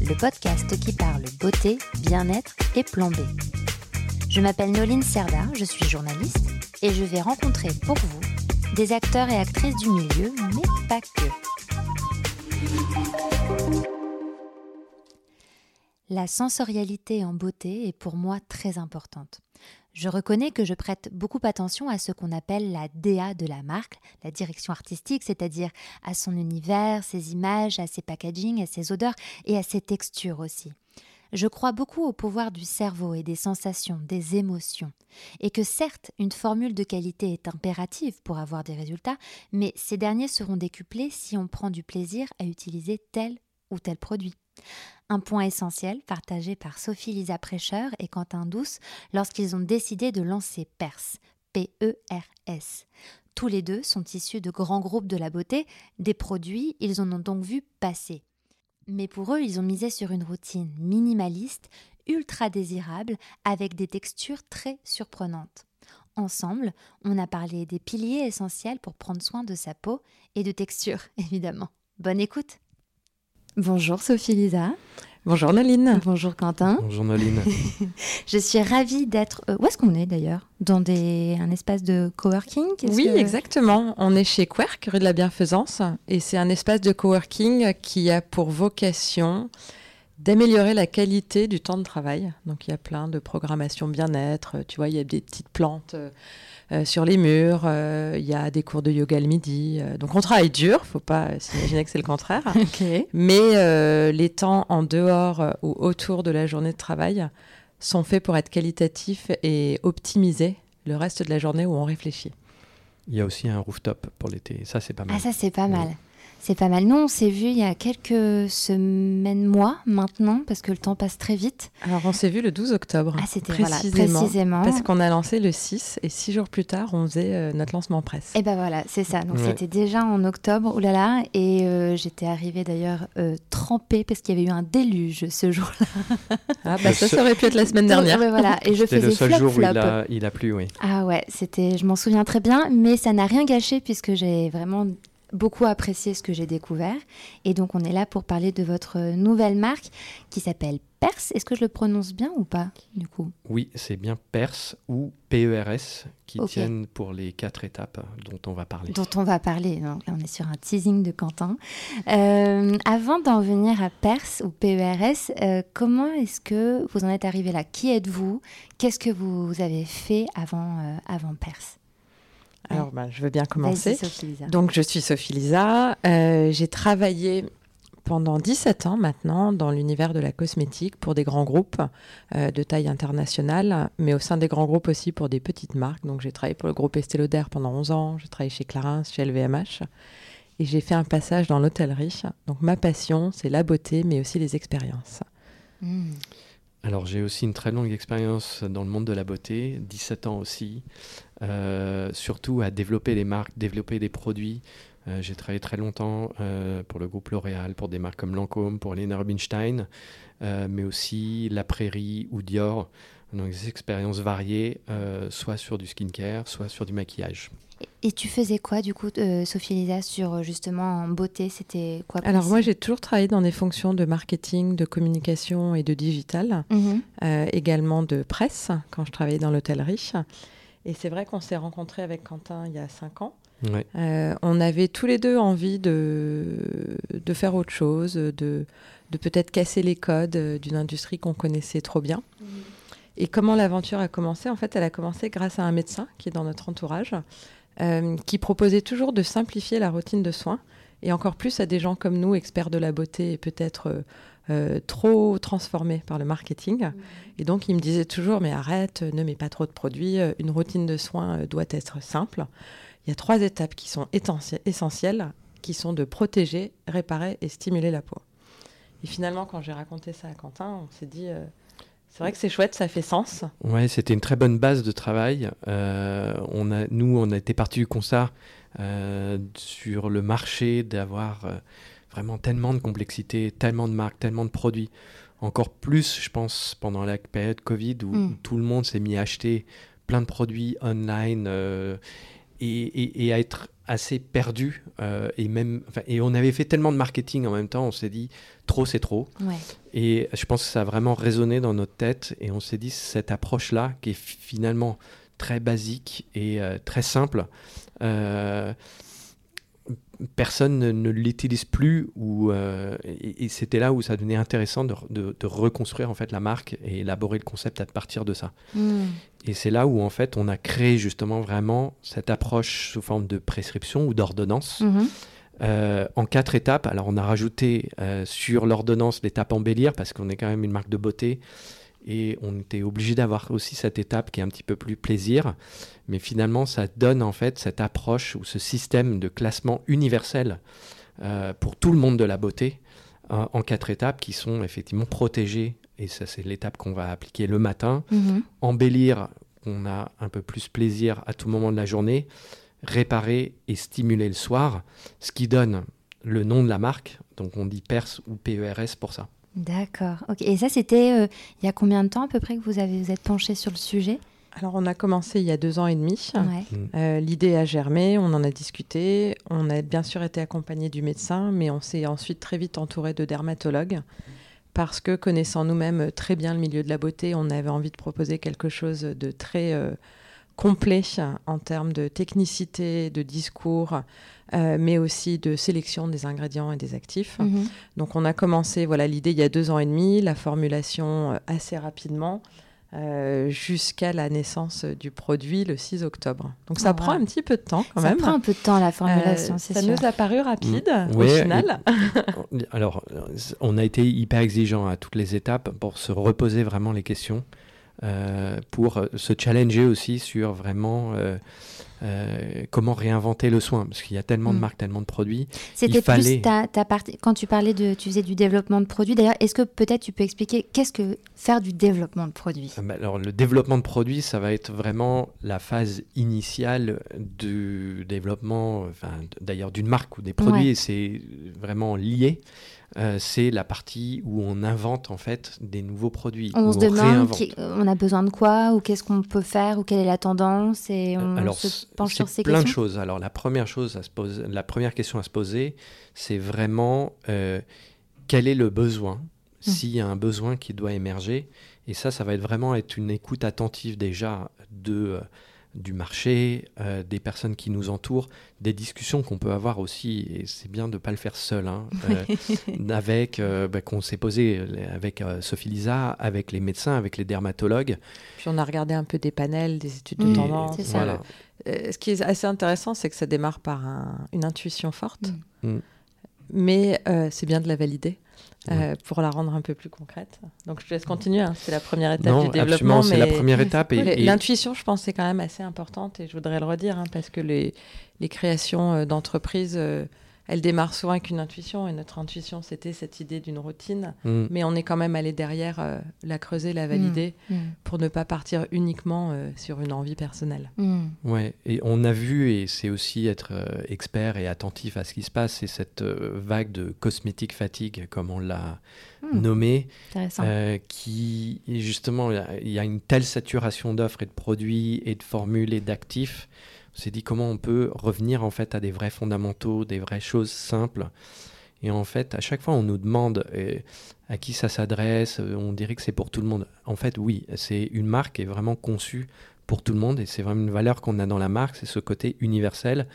le podcast qui parle beauté, bien-être et plan. Je m'appelle Noline Serda, je suis journaliste et je vais rencontrer pour vous des acteurs et actrices du milieu, mais pas que. La sensorialité en beauté est pour moi très importante. Je reconnais que je prête beaucoup attention à ce qu'on appelle la DA de la marque, la direction artistique, c'est-à-dire à son univers, ses images, à ses packaging, à ses odeurs et à ses textures aussi. Je crois beaucoup au pouvoir du cerveau et des sensations, des émotions, et que certes, une formule de qualité est impérative pour avoir des résultats, mais ces derniers seront décuplés si on prend du plaisir à utiliser tel ou tel produit. Un point essentiel partagé par Sophie Lisa Prêcheur et Quentin Douce lorsqu'ils ont décidé de lancer PERS, P-E-R-S. Tous les deux sont issus de grands groupes de la beauté, des produits, ils en ont donc vu passer. Mais pour eux, ils ont misé sur une routine minimaliste, ultra désirable, avec des textures très surprenantes. Ensemble, on a parlé des piliers essentiels pour prendre soin de sa peau et de texture, évidemment. Bonne écoute Bonjour Sophie Lisa. Bonjour Naline. Bonjour Quentin. Bonjour Naline. je suis ravie d'être. Euh, où est-ce qu'on est d'ailleurs? Dans des... un espace de coworking? Oui, exactement. On est chez Querc, rue de la Bienfaisance. Et c'est un espace de coworking qui a pour vocation d'améliorer la qualité du temps de travail. Donc il y a plein de programmations bien-être. Tu vois, il y a des petites plantes euh, euh, sur les murs. Euh, il y a des cours de yoga le midi. Euh, donc on travaille dur, faut pas s'imaginer que c'est le contraire. Mais les temps en dehors ou autour de la journée de travail sont faits pour être qualitatifs et optimiser le reste de la journée où on réfléchit. Il y a aussi un rooftop pour l'été. Ça, c'est pas mal. Ah, ça, c'est pas mal. C'est pas mal. Nous, on s'est vu il y a quelques semaines, mois maintenant, parce que le temps passe très vite. Alors, on s'est vu le 12 octobre. Ah, c'était précisément, précisément. Parce qu'on a lancé le 6 et six jours plus tard, on faisait euh, notre lancement presse. Et ben voilà, c'est ça. Donc, c'était déjà en octobre, oulala. Et euh, j'étais arrivée d'ailleurs euh, trempée parce qu'il y avait eu un déluge ce jour-là. Ah, bah ça, ça aurait pu être la semaine dernière. voilà. Et je faisais le seul jour où il a, il a plu, oui. Ah ouais, c'était, je m'en souviens très bien, mais ça n'a rien gâché puisque j'ai vraiment beaucoup apprécié ce que j'ai découvert. Et donc, on est là pour parler de votre nouvelle marque qui s'appelle Perse. Est-ce que je le prononce bien ou pas, du coup? Oui, c'est bien Perse ou PERS qui tiennent pour les quatre étapes dont on va parler. Dont on va parler. Donc, on est sur un teasing de Quentin. Euh, avant d'en venir à Perse ou PERS, euh, comment est-ce que vous en êtes arrivé là? Qui êtes-vous? Qu'est-ce que vous avez fait avant, euh, avant Perse? Alors, bah, je veux bien commencer. Donc, je suis Sophie Lisa. Euh, j'ai travaillé pendant 17 ans maintenant dans l'univers de la cosmétique pour des grands groupes euh, de taille internationale, mais au sein des grands groupes aussi pour des petites marques. Donc, j'ai travaillé pour le groupe Estée Lauder pendant 11 ans. J'ai travaillé chez Clarins, chez LVMH. Et j'ai fait un passage dans l'hôtellerie. Donc, ma passion, c'est la beauté, mais aussi les expériences. Hmm. Alors j'ai aussi une très longue expérience dans le monde de la beauté, 17 ans aussi, euh, surtout à développer des marques, développer des produits. Euh, j'ai travaillé très longtemps euh, pour le groupe L'Oréal, pour des marques comme Lancôme, pour Lena Rubinstein, mais aussi La Prairie ou Dior. Donc des expériences variées, soit sur du skincare, soit sur du maquillage. Et tu faisais quoi du coup, Sophie Lisa, sur justement en beauté? C'était quoi Alors moi j'ai toujours travaillé dans des fonctions de marketing, de communication et de digital, mhm. également de presse quand je travaillais dans l'hôtellerie. Et c'est vrai qu'on s'est rencontrés avec Quentin il y a cinq ans. Euh, on avait tous les deux envie de, de faire autre chose, de, de peut-être casser les codes d'une industrie qu'on connaissait trop bien. Et comment l'aventure a commencé? En fait, elle a commencé grâce à un médecin qui est dans notre entourage, euh, qui proposait toujours de simplifier la routine de soins, et encore plus à des gens comme nous, experts de la beauté et peut-être euh, euh, trop transformé par le marketing. Mm. Et donc, il me disait toujours, mais arrête, ne mets pas trop de produits, euh, une routine de soins euh, doit être simple. Il y a trois étapes qui sont essentielles, qui sont de protéger, réparer et stimuler la peau. Et finalement, quand j'ai raconté ça à Quentin, on s'est dit, c'est vrai que c'est chouette, ça fait sens. Ouais, c'était une très bonne base de travail. on a, nous, on a été parti du constat sur le marché d'avoir vraiment tellement de complexité, tellement de marques, tellement de produits. Encore plus, je pense, pendant la période Covid où, mm. tout le monde s'est mis à acheter plein de produits online euh, et, à être assez perdu. Euh, et, même, et on avait fait tellement de marketing en même temps, on s'est dit trop c'est trop. Et je pense que ça a vraiment résonné dans notre tête et on s'est dit cette approche-là qui est finalement très basique et euh, très simple personne ne, l'utilise plus ou, euh, et, c'était là où ça devenait intéressant de, reconstruire en fait la marque et élaborer le concept à partir de ça. Hmm. Et c'est là où en fait on a créé justement vraiment cette approche sous forme de prescription ou d'ordonnance. Mhm. Euh, en quatre étapes. Alors on a rajouté euh, sur l'ordonnance l'étape embellir parce qu'on est quand même une marque de beauté et on était obligé d'avoir aussi cette étape qui est un petit peu plus plaisir. Mais finalement, ça donne en fait cette approche ou ce système de classement universel euh, pour tout le monde de la beauté euh, en quatre étapes qui sont effectivement protégées. Et ça, c'est l'étape qu'on va appliquer le matin. Mhm. Embellir, on a un peu plus plaisir à tout moment de la journée. Réparer et stimuler le soir, ce qui donne le nom de la marque. Donc on dit PERS ou PERS pour ça. D'accord. Et ça, c'était euh, il y a combien de temps à peu près que vous avez vous êtes penché sur le sujet? Alors, on a commencé il y a deux ans et demi. Mm. Euh, l'idée a germé, on en a discuté. On a bien sûr été accompagné du médecin, mais on s'est ensuite très vite entouré de dermatologues parce que connaissant nous-mêmes très bien le milieu de la beauté, on avait envie de proposer quelque chose de très euh, complet en termes de technicité, de discours, euh, mais aussi de sélection des ingrédients et des actifs. Mhm. Donc on a commencé voilà l'idée il y a deux ans et demi, la formulation euh, assez rapidement. Euh, jusqu'à la naissance du produit le 6 octobre. Donc ça prend un petit peu de temps quand même. Ça prend un peu de temps la formulation, c'est Ça nous a paru rapide mm. au final. alors, on a été hyper exigeant à toutes les étapes pour se reposer vraiment les questions. Euh, pour euh, se challenger aussi sur vraiment euh, comment réinventer le soin, parce qu'il y a tellement de mm. marques, tellement de produits. C'était plus ta, partie, quand tu parlais de, tu faisais du développement de produits. D'ailleurs, est-ce que peut-être tu peux expliquer qu'est-ce que faire du développement de produits? Bah, Alors, le développement de produits, ça va être vraiment la phase initiale du développement, enfin, d'ailleurs d'une marque ou des produits, et c'est vraiment lié. Euh, c'est la partie où on invente en fait des nouveaux produits. On se demande on a besoin de quoi ou qu'est-ce qu'on peut faire ou quelle est la tendance et on Alors, se penche sur ces plein de choses. Alors la première chose à se poser, la première question à se poser, c'est vraiment euh, quel est le besoin, mmh. s'il y a un besoin qui doit émerger. Et ça, ça va être vraiment être une écoute attentive déjà de euh, du marché, euh, des personnes qui nous entourent, des discussions qu'on peut avoir aussi, et c'est bien de ne pas le faire seul, hein, euh, avec, euh, bah, qu'on s'est posé avec Sophie Lisa, avec les médecins, avec les dermatologues. Puis on a regardé un peu des panels, des études de tendance. Voilà. ce qui est assez intéressant, c'est que ça démarre par une intuition forte. Mm. mais c'est bien de la valider. Euh, pour la rendre un peu plus concrète. Donc je te laisse continuer, hein. c'est la première étape du développement. c'est la première étape. Et, L'intuition, je pense, c'est quand même assez importante et je voudrais le redire, hein, parce que les, les créations euh, d'entreprises euh, elle démarre souvent avec une intuition, et notre intuition, c'était cette idée d'une routine, mm. mais on est quand même allé derrière euh, la creuser, la valider, mm. Mm. pour ne pas partir uniquement euh, sur une envie personnelle. Ouais, et on a vu, et c'est aussi être euh, expert et attentif à ce qui se passe, c'est cette vague de cosmétique fatigue, comme on l'a nommé, qui, justement, il y, a une telle saturation d'offres et de produits et de formules et d'actifs on s'est dit comment on peut revenir en fait à des vrais fondamentaux, des vraies choses simples. Et en fait, à chaque fois, on nous demande euh, à qui ça s'adresse, euh, on dirait que c'est pour tout le monde. En fait, oui, c'est une marque qui est vraiment conçue pour tout le monde et c'est vraiment une valeur qu'on a dans la marque, c'est ce côté universel.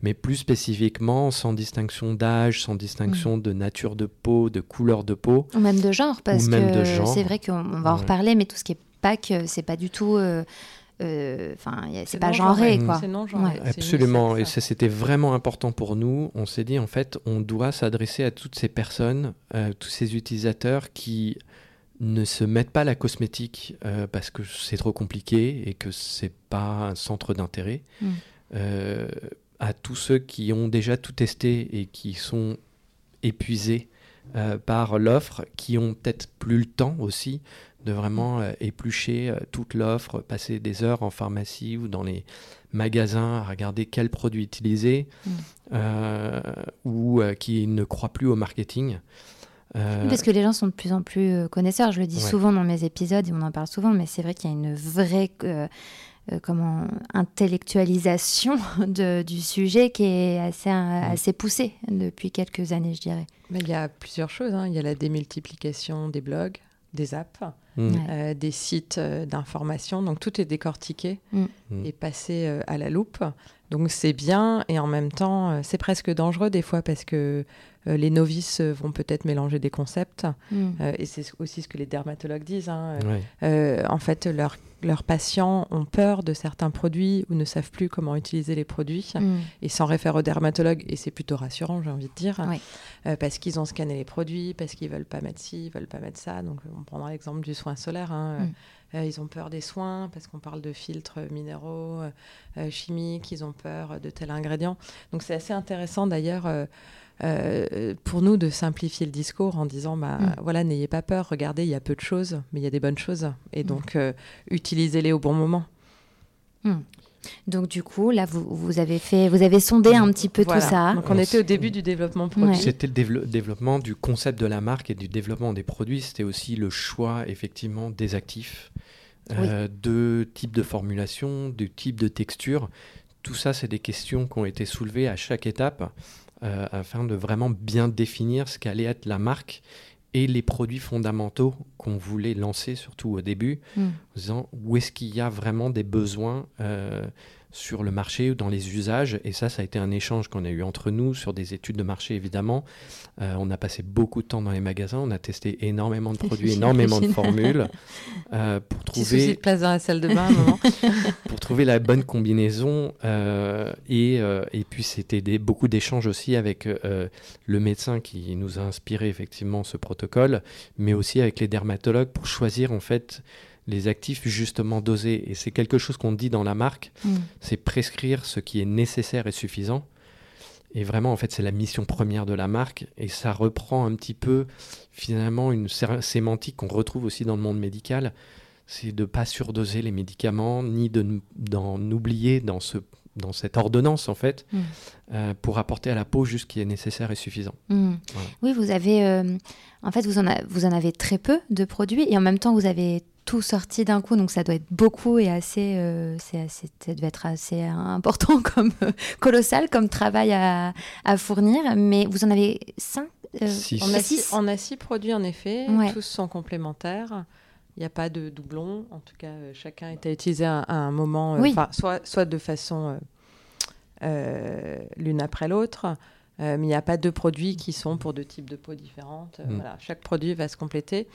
Mais plus spécifiquement, sans distinction d'âge, sans distinction mm. de nature de peau, de couleur de peau. Ou même de genre, parce que c'est vrai qu'on va en reparler, mais tout ce qui est pack, c'est pas du tout. Euh, euh, enfin, c'est pas genré, quoi. Non Absolument. Et ça, c'était vraiment important pour nous. On s'est dit, en fait, on doit s'adresser à toutes ces personnes, euh, tous ces utilisateurs qui ne se mettent pas la cosmétique euh, parce que c'est trop compliqué et que c'est pas un centre d'intérêt. Mm. à tous ceux qui ont déjà tout testé et qui sont épuisés par l'offre, qui ont peut-être plus le temps aussi de vraiment éplucher toute l'offre, passer des heures en pharmacie ou dans les magasins à regarder quels produits utiliser, mm. ou qui ne croient plus au marketing. Parce que les gens sont de plus en plus connaisseurs. Je le dis souvent dans mes épisodes et on en parle souvent, mais c'est vrai qu'il y a une vraie euh, comment, intellectualisation de, du sujet qui est assez, assez poussée depuis quelques années, je dirais. Mais il y a plusieurs choses. Hein. Il y a la démultiplication des blogs, des apps, mm. euh, des sites euh, d'information. Donc tout est décortiqué mm. Mm. et passé à la loupe. Donc c'est bien et en même temps, c'est presque dangereux des fois parce que les novices vont peut-être mélanger des concepts. et c'est aussi ce que les dermatologues disent. Hein. en fait, leur leurs patients ont peur de certains produits ou ne savent plus comment utiliser les produits mm. et s'en réfèrent au dermatologue. Et c'est plutôt rassurant, j'ai envie de dire, euh, parce qu'ils ont scanné les produits, parce qu'ils veulent pas mettre ci, ils veulent pas mettre ça. Donc on prendra l'exemple du soin solaire. Hein. Mm. Euh, ils ont peur des soins parce qu'on parle de filtres minéraux, euh, chimiques. Ils ont peur de tel ingrédient. Donc c'est assez intéressant d'ailleurs. Euh, pour nous de simplifier le discours en disant bah mm. voilà n'ayez pas peur regardez il y a peu de choses mais il y a des bonnes choses et mm. donc euh, utilisez-les au bon moment mm. Donc du coup, là, vous, vous, avez fait, vous avez sondé un petit peu tout ça. Donc on était au début du développement produit. C'était le développement du concept de la marque et du développement des produits. C'était aussi le choix effectivement des actifs, euh, de type de formulation, de type de texture. Tout ça, c'est des questions qui ont été soulevées à chaque étape. Euh, afin de vraiment bien définir ce qu'allait être la marque et les produits fondamentaux qu'on voulait lancer, surtout au début, mm. en disant où est-ce qu'il y a vraiment des besoins euh, sur le marché ou dans les usages. Et ça, ça a été un échange qu'on a eu entre nous sur des études de marché, évidemment. Euh, on a passé beaucoup de temps dans les magasins, on a testé énormément de produits, énormément de formules euh, pour trouver... de place dans la salle de bain, un moment. pour trouver la bonne combinaison. Euh, et, et puis, c'était beaucoup d'échanges aussi avec le médecin qui nous a inspiré effectivement ce protocole, mais aussi avec les dermatologues pour choisir en fait les actifs justement dosés. Et c'est quelque chose qu'on dit dans la marque, mm. c'est prescrire ce qui est nécessaire et suffisant. Et vraiment, en fait, c'est la mission première de la marque. Et ça reprend un petit peu, finalement, une sémantique qu'on retrouve aussi dans le monde médical. C'est de ne pas surdoser les médicaments, ni d'en oublier dans, ce, dans cette ordonnance, en fait, mm. euh, pour apporter à la peau juste ce qui est nécessaire et suffisant. Mm. Oui, vous avez... Euh, en fait, vous en, vous en avez très peu de produits et en même temps, vous avez tout sorti d'un coup, donc ça doit être beaucoup et assez, euh, c'est ça doit être assez important comme euh, colossal comme travail à, à, fournir. Mais vous en avez cinq, euh, six. On, a six. on a six produits en effet, tous sont complémentaires. Il n'y a pas de doublons. En tout cas, chacun est à utiliser à, un moment, soit, soit de façon l'une après l'autre. mais il n'y a pas deux produits qui sont pour deux types de peau différentes. Mm. Voilà, chaque produit va se compléter.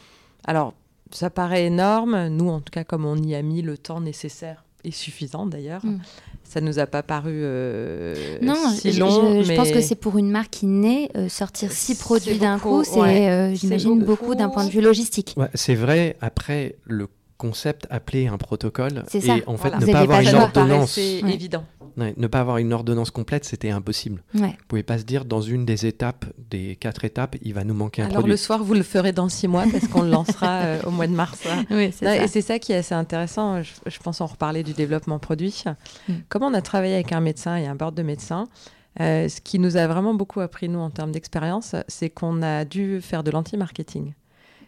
Alors, ça paraît énorme. Nous, en tout cas, comme on y a mis le temps nécessaire et suffisant d'ailleurs, ça mm. ça nous a pas paru euh, non, si long. Je, pense que c'est pour une marque qui naît, euh, sortir six produits d'un coup, c'est, euh, j'imagine, beaucoup, d'un point de vue logistique. c'est vrai. Après, le concept appelé un protocole et en fait ne pas avoir une ordonnance, c'est évident ne pas avoir une ordonnance complète, c'était impossible. Vous ne pouvez pas se dire, dans une des étapes, des quatre étapes, il va nous manquer un Alors produit. le soir, vous le ferez dans six mois parce qu'on le lancera euh, au mois de mars. Oui, et c'est ça qui est assez intéressant. Je, pense en reparler du développement produit. Mm. Comment on a travaillé avec un médecin et un board de médecins euh, ce qui nous a vraiment beaucoup appris, nous, en termes d'expérience, c'est qu'on a dû faire de l'anti-marketing.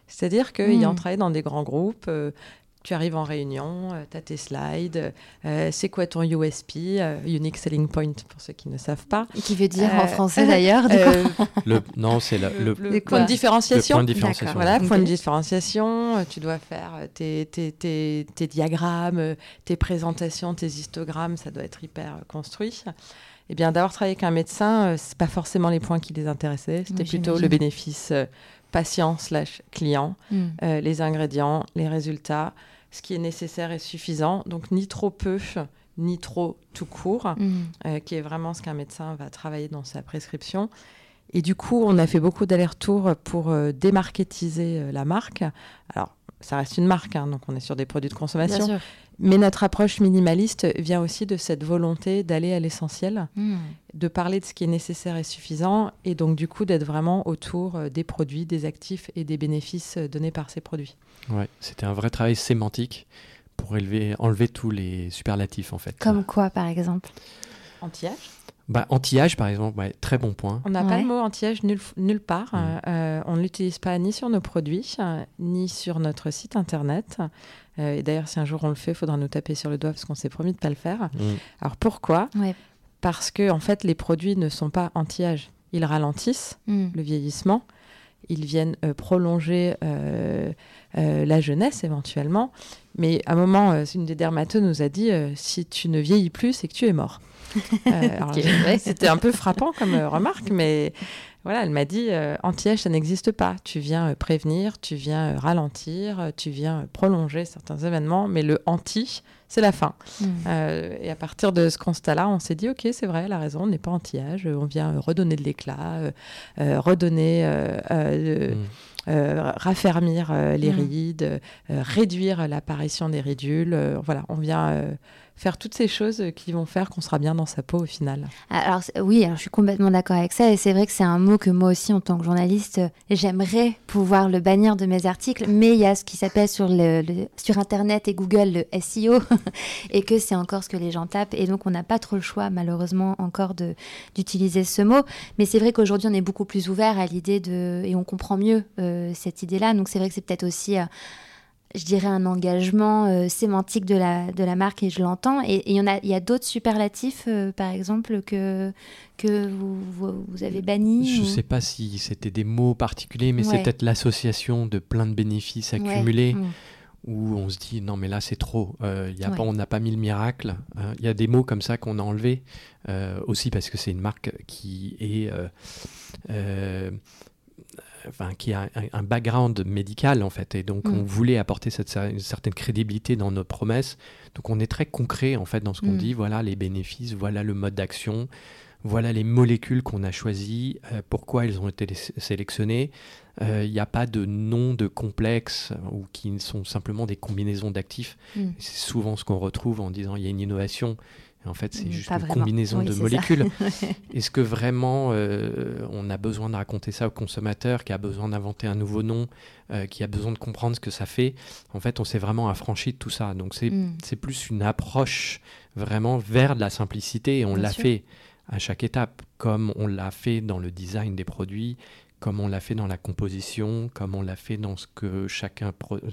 C'est-à-dire qu'ayant mm. travaillé dans des grands groupes, euh, tu arrives en réunion, euh, tu as tes slides, euh, c'est quoi ton USP, euh, Unique Selling Point pour ceux qui ne savent pas. Qui veut dire en français d'ailleurs Non, c'est le, point de différenciation. point de différenciation. Voilà, point de différenciation, tu dois faire tes, tes, tes, tes, diagrammes, tes présentations, tes histogrammes, ça doit être hyper construit. Eh bien, d'avoir travaillé avec un médecin, c'est pas forcément les points qui les intéressaient, c'était plutôt le bénéfice patient slash client, mm. les ingrédients, les résultats, ce qui est nécessaire et suffisant. Donc ni trop peu, ni trop tout court, mm. euh, qui est vraiment ce qu'un médecin va travailler dans sa prescription. Et du coup, on a fait beaucoup d'allers-retours pour euh, démarketiser euh, la marque. Alors, ça reste une marque, hein, donc on est sur des produits de consommation. Mais notre approche minimaliste vient aussi de cette volonté d'aller à l'essentiel, hmm. de parler de ce qui est nécessaire et suffisant, et donc du coup d'être vraiment autour euh, des produits, des actifs et des bénéfices euh, donnés par ces produits. Ouais, c'était un vrai travail sémantique pour élever, enlever tous les superlatifs en fait. Comme quoi par exemple? Anti-âge? Bah, anti-âge, par exemple, très bon point. On n'a pas le mot anti-âge nulle, part. Mm. Euh, on ne l'utilise pas ni sur nos produits, ni sur notre site internet. Euh, et d'ailleurs, si un jour on le fait, il faudra nous taper sur le doigt parce qu'on s'est promis de ne pas le faire. Mm. Alors pourquoi? Parce que en fait, les produits ne sont pas anti-âge. Ils ralentissent mm. le vieillissement. Ils viennent euh, prolonger la jeunesse éventuellement. Mais à un moment, une des dermatologues nous a dit si tu ne vieillis plus, c'est que tu es mort. Euh, c'était un peu frappant comme euh, remarque, mais voilà, elle m'a dit euh, anti-âge, ça n'existe pas. Tu viens prévenir, tu viens ralentir, tu viens prolonger certains événements, mais le anti, c'est la fin. Hmm. et à partir de ce constat-là, on s'est dit ok, c'est vrai, elle a raison, on n'est pas anti-âge, on vient redonner de l'éclat, redonner. Raffermir les rides, réduire l'apparition des ridules. voilà, on vient faire toutes ces choses qui vont faire qu'on sera bien dans sa peau au final. Alors oui, alors, je suis complètement d'accord avec ça et c'est vrai que c'est un mot que moi aussi en tant que journaliste, j'aimerais pouvoir le bannir de mes articles, mais il y a ce qui s'appelle sur, le, sur Internet et Google le SEO et que c'est encore ce que les gens tapent et donc on n'a pas trop le choix malheureusement encore d'utiliser ce mot. Mais c'est vrai qu'aujourd'hui on est beaucoup plus ouvert à l'idée de et on comprend mieux euh, cette idée-là. Donc c'est vrai que c'est peut-être aussi euh, je dirais, un engagement euh, sémantique de la, de la marque et je l'entends. Et il y, en a, y a d'autres superlatifs, euh, par exemple, que, que vous, vous, avez bannis Je ne sais pas si c'était des mots particuliers, mais c'est peut-être l'association de plein de bénéfices accumulés. Mm. Où on se dit non mais là c'est trop, euh, y a pas, on n'a pas mis le miracle. Hein. Il y a des mots comme ça qu'on a enlevés aussi parce que c'est une marque qui est enfin, qui a un, background médical en fait, et donc on mm. voulait apporter cette une certaine crédibilité dans nos promesses. Donc on est très concret en fait dans ce qu'on mm. dit. Voilà les bénéfices, voilà le mode d'action, voilà les molécules qu'on a choisies, euh, pourquoi elles ont été sélectionnées. Euh, il n'y a pas de nom de complexe ou qui sont simplement des combinaisons d'actifs. Mm. C'est souvent ce qu'on retrouve en disant il y a une innovation en fait, c'est juste une combinaison de molécules. Est-ce que vraiment euh, on a besoin de raconter ça au consommateur, qui a besoin d'inventer un nouveau nom, euh, qui a besoin de comprendre ce que ça fait? En fait, on s'est vraiment affranchi de tout ça. Donc, c'est mm. plus une approche vraiment vers de la simplicité et on l'a fait à chaque étape, comme on l'a fait dans le design des produits, comme on l'a fait dans la composition, comme on l'a fait dans ce que chacun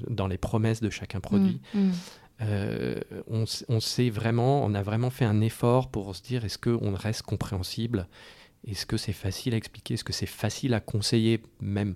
dans les promesses de chacun produit. Mm, mm. Euh, on, sait vraiment, on a vraiment fait un effort pour se dire est-ce qu'on reste compréhensible? Est-ce que c'est facile à expliquer? Est-ce que c'est facile à conseiller, même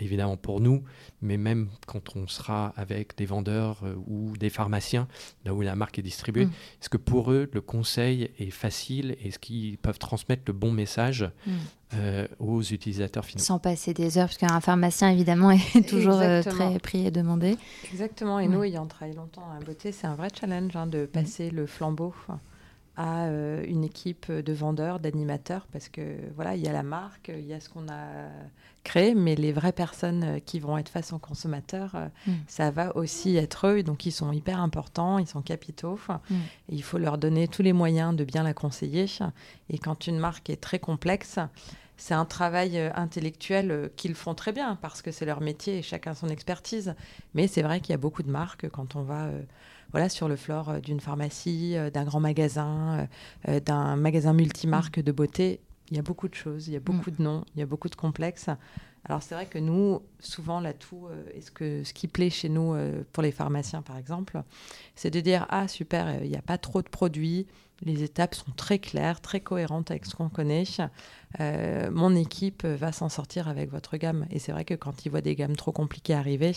évidemment pour nous, mais même quand on sera avec des vendeurs euh, ou des pharmaciens, là où la marque est distribuée, mm. est-ce que pour eux, le conseil est facile Est-ce qu'ils peuvent transmettre le bon message mm. euh, aux utilisateurs finaux? Sans passer des heures, parce qu'un pharmacien, évidemment, est toujours euh, très pris et demandé. Exactement, et nous, ayant travaillé longtemps à beauté, c'est un vrai challenge hein, de mm. passer le flambeau à une équipe de vendeurs, d'animateurs, parce que voilà, il y a la marque, il y a ce qu'on a créer, mais les vraies personnes euh, qui vont être face aux consommateurs, euh, mm. ça va aussi être eux. Donc, ils sont hyper importants, ils sont capitaux. Mm. Et il faut leur donner tous les moyens de bien la conseiller. Et quand une marque est très complexe, c'est un travail euh, intellectuel qu'ils font très bien parce que c'est leur métier et chacun son expertise. Mais c'est vrai qu'il y a beaucoup de marques quand on va voilà, sur le floor d'une pharmacie, d'un grand magasin, d'un magasin multimarque mm. de beauté il y a beaucoup de choses, il y a beaucoup mm. de noms, il y a beaucoup de complexes. Alors c'est vrai que nous, souvent l'atout, euh, et ce, que, ce qui plaît chez nous euh, pour les pharmaciens par exemple, c'est de dire ah super, euh, il n'y a pas trop de produits, les étapes sont très claires, très cohérentes avec ce qu'on connaît. mon équipe va s'en sortir avec votre gamme. Et c'est vrai que quand ils voient des gammes trop compliquées arriver,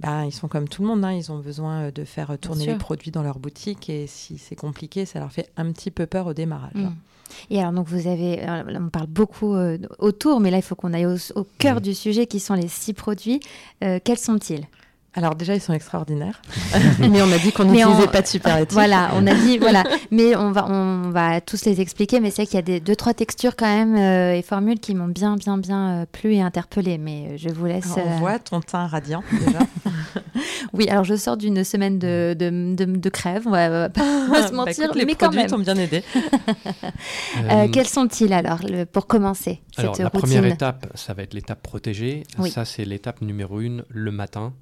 ben, ils sont comme tout le monde, hein. ils ont besoin de faire tourner les produits dans leur boutique. Et si c'est compliqué, ça leur fait un petit peu peur au démarrage. Mm. Et alors, donc, vous avez, on parle beaucoup euh, autour, mais là, il faut qu'on aille au, cœur du sujet, qui sont les six produits. Euh, quels sont-ils? Alors déjà, ils sont extraordinaires, mais on a dit qu'on n'utilisait pas de superlatifs. Voilà, on a dit voilà, mais on va on va tous les expliquer. Mais c'est qu'il y a des deux trois textures quand même euh, et formules qui m'ont bien bien bien plu et interpellé. Mais je vous laisse. on voit ton teint radiant déjà. oui, alors je sors d'une semaine de, de, de, crève, on va, pas, se bah, mentir, les mais quand même. t'ont bien aidé. Euh, quels sont-ils alors, pour commencer alors, cette La première étape, ça va être l'étape protégée. Ça, c'est l'étape numéro une, le matin.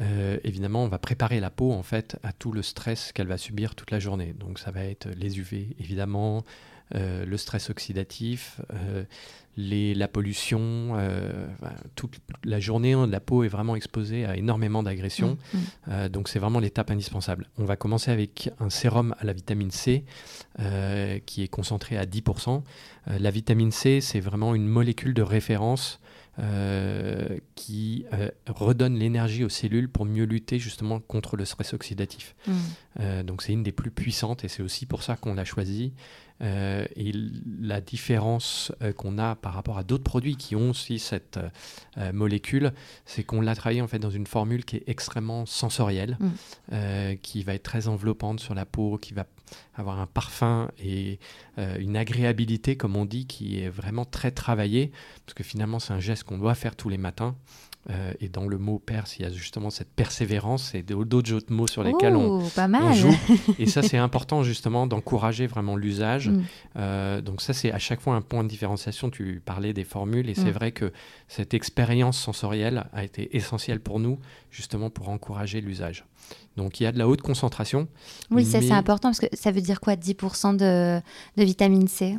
Euh, évidemment, on va préparer la peau en fait à tout le stress qu'elle va subir toute la journée. Donc ça va être les UV évidemment, euh, le stress oxydatif, euh, les, la pollution. Toute la journée, hein, la peau est vraiment exposée à énormément d'agressions. Mmh, mmh. donc c'est vraiment l'étape indispensable. On va commencer avec un sérum à la vitamine C qui est concentré à 10%. la vitamine C, c'est vraiment une molécule de référence euh, qui euh, redonne l'énergie aux cellules pour mieux lutter justement contre le stress oxydatif. Mm. Euh, donc c'est une des plus puissantes et c'est aussi pour ça qu'on l'a choisie. et la différence qu'on a par rapport à d'autres produits qui ont aussi cette molécule, c'est qu'on l'a travaillé en fait dans une formule qui est extrêmement sensorielle, mm. qui va être très enveloppante sur la peau, qui va avoir un parfum et euh, une agréabilité, comme on dit, qui est vraiment très travaillée, parce que finalement c'est un geste qu'on doit faire tous les matins. Euh, et dans le mot perse, il y a justement cette persévérance et d'autres mots sur lesquels on, joue. Et ça, c'est important justement d'encourager vraiment l'usage. Mm. Euh, donc ça, c'est à chaque fois un point de différenciation. Tu parlais des formules et c'est mm. vrai que cette expérience sensorielle a été essentielle pour nous, justement pour encourager l'usage. Donc il y a de la haute concentration. Oui, c'est important parce que ça veut dire quoi 10% de, de, vitamine C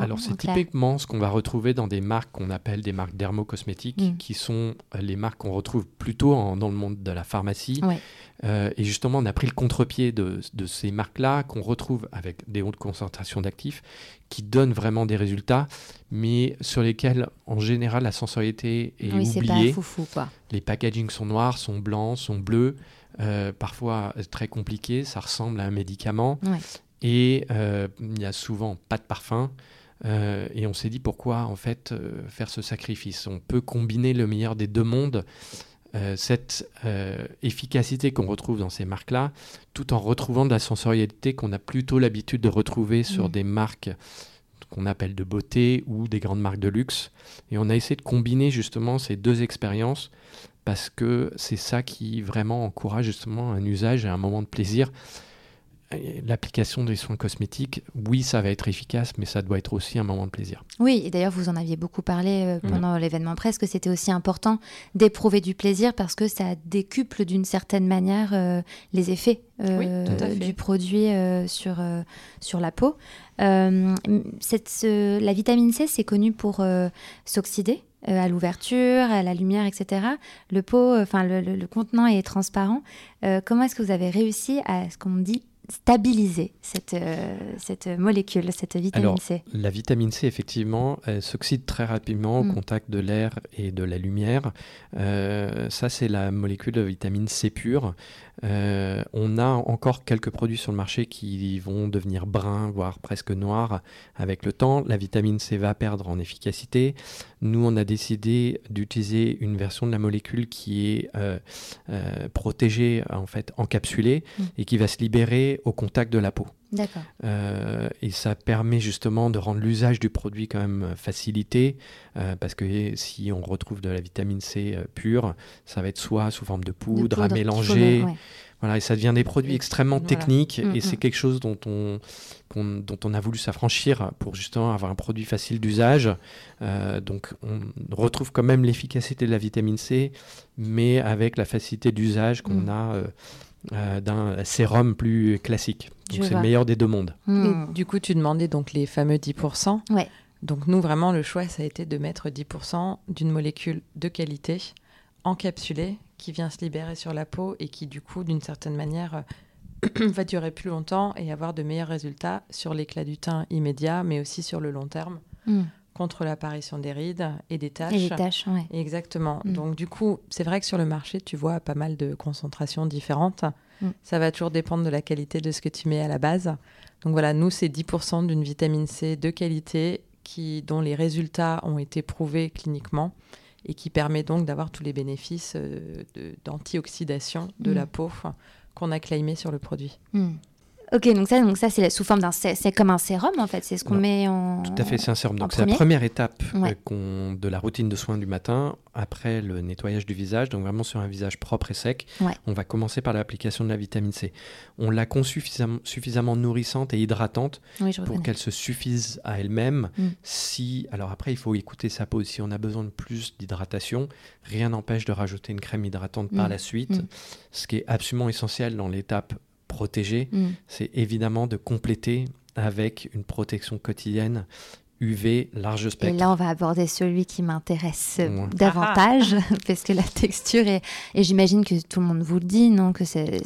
Alors c'est typiquement ce qu'on va retrouver dans des marques qu'on appelle des marques dermocosmétiques, mm. qui sont euh, les marques qu'on retrouve plutôt dans le monde de la pharmacie. Euh, et justement, on a pris le contre-pied de, de, ces marques-là qu'on retrouve avec des hautes concentrations d'actifs qui donnent vraiment des résultats, mais sur lesquels, en général, la sensorialité est oui, oubliée. Pas foufou, quoi. Les packagings sont noirs, sont blancs, sont bleus. Euh, parfois très compliqué, ça ressemble à un médicament. Et euh, il n'y a souvent pas de parfum. Euh, et on s'est dit pourquoi en fait faire ce sacrifice? On peut combiner le meilleur des deux mondes, cette efficacité qu'on retrouve dans ces marques-là, tout en retrouvant de la sensorialité qu'on a plutôt l'habitude de retrouver sur des marques qu'on appelle de beauté ou des grandes marques de luxe. Et on a essayé de combiner justement ces deux expériences parce que c'est ça qui vraiment encourage justement un usage et un moment de plaisir. L'application des soins cosmétiques, oui, ça va être efficace, mais ça doit être aussi un moment de plaisir. Oui, et d'ailleurs, vous en aviez beaucoup parlé euh, pendant l'événement presse, que c'était aussi important d'éprouver du plaisir parce que ça décuple d'une certaine manière euh, les effets euh, du produit sur, sur la peau. Cette, la vitamine C, c'est connu pour s'oxyder. Euh, à l'ouverture, à la lumière, etc. Le pot, euh, enfin le, contenant est transparent. Euh, comment est-ce que vous avez réussi à ce qu'on dit stabiliser cette, cette molécule, cette vitamine C La vitamine C, effectivement, s'oxyde très rapidement au mm. contact de l'air et de la lumière. ça, c'est la molécule de vitamine C pure. Euh, on a encore quelques produits sur le marché qui vont devenir bruns, voire presque noirs avec le temps. La vitamine C va perdre en efficacité. Nous, on a décidé d'utiliser une version de la molécule qui est euh, euh, protégée, en fait, encapsulée mmh. et qui va se libérer au contact de la peau. D'accord. et ça permet justement de rendre l'usage du produit quand même facilité, parce que si on retrouve de la vitamine C pure, ça va être soit sous forme de poudre, à mélanger. Voilà, et ça devient des produits extrêmement techniques et c'est quelque chose dont on, dont on a voulu s'affranchir pour justement avoir un produit facile d'usage. Euh, donc on retrouve quand même l'efficacité de la vitamine C, mais avec la facilité d'usage qu'on mm. a euh, d'un sérum plus classique. Donc c'est le meilleur des deux mondes. du coup, tu demandais donc les fameux 10%. Ouais. Donc nous, vraiment, le choix, ça a été de mettre 10% d'une molécule de qualité encapsulée qui vient se libérer sur la peau et qui, du coup, d'une certaine manière, euh, va durer plus longtemps et avoir de meilleurs résultats sur l'éclat du teint immédiat, mais aussi sur le long terme. Hmm. Contre l'apparition des rides et des taches. Et des taches, oui. Exactement. Hmm. Donc du coup, c'est vrai que sur le marché, tu vois pas mal de concentrations différentes. Hmm. Ça va toujours dépendre de la qualité de ce que tu mets à la base. Donc voilà, nous, c'est 10% d'une vitamine C de qualité qui, dont les résultats ont été prouvés cliniquement et qui permet donc d'avoir tous les bénéfices euh, d'antioxydation de, la mm. peau qu'on a claimé sur le produit. Ok, donc ça, donc ça c'est sous forme d'un, c'est comme un sérum en fait, c'est ce qu'on met en. Tout à fait, c'est un sérum. Donc c'est la première étape euh, de la routine de soins du matin après le nettoyage du visage, donc vraiment sur un visage propre et sec. On va commencer par l'application de la vitamine C. On la conçue suffisamment, suffisamment nourrissante et hydratante pour qu'elle se suffise à elle-même. Mm. Si, alors après, il faut écouter sa peau. Si on a besoin de plus d'hydratation, rien n'empêche de rajouter une crème hydratante par mm. la suite. Mm. Ce qui est absolument essentiel dans l'étape protéger, mm. c'est évidemment de compléter avec une protection quotidienne UV large spectre. Et là, on va aborder celui qui m'intéresse davantage, parce que la texture est... Et j'imagine que tout le monde vous le dit, non Que c'est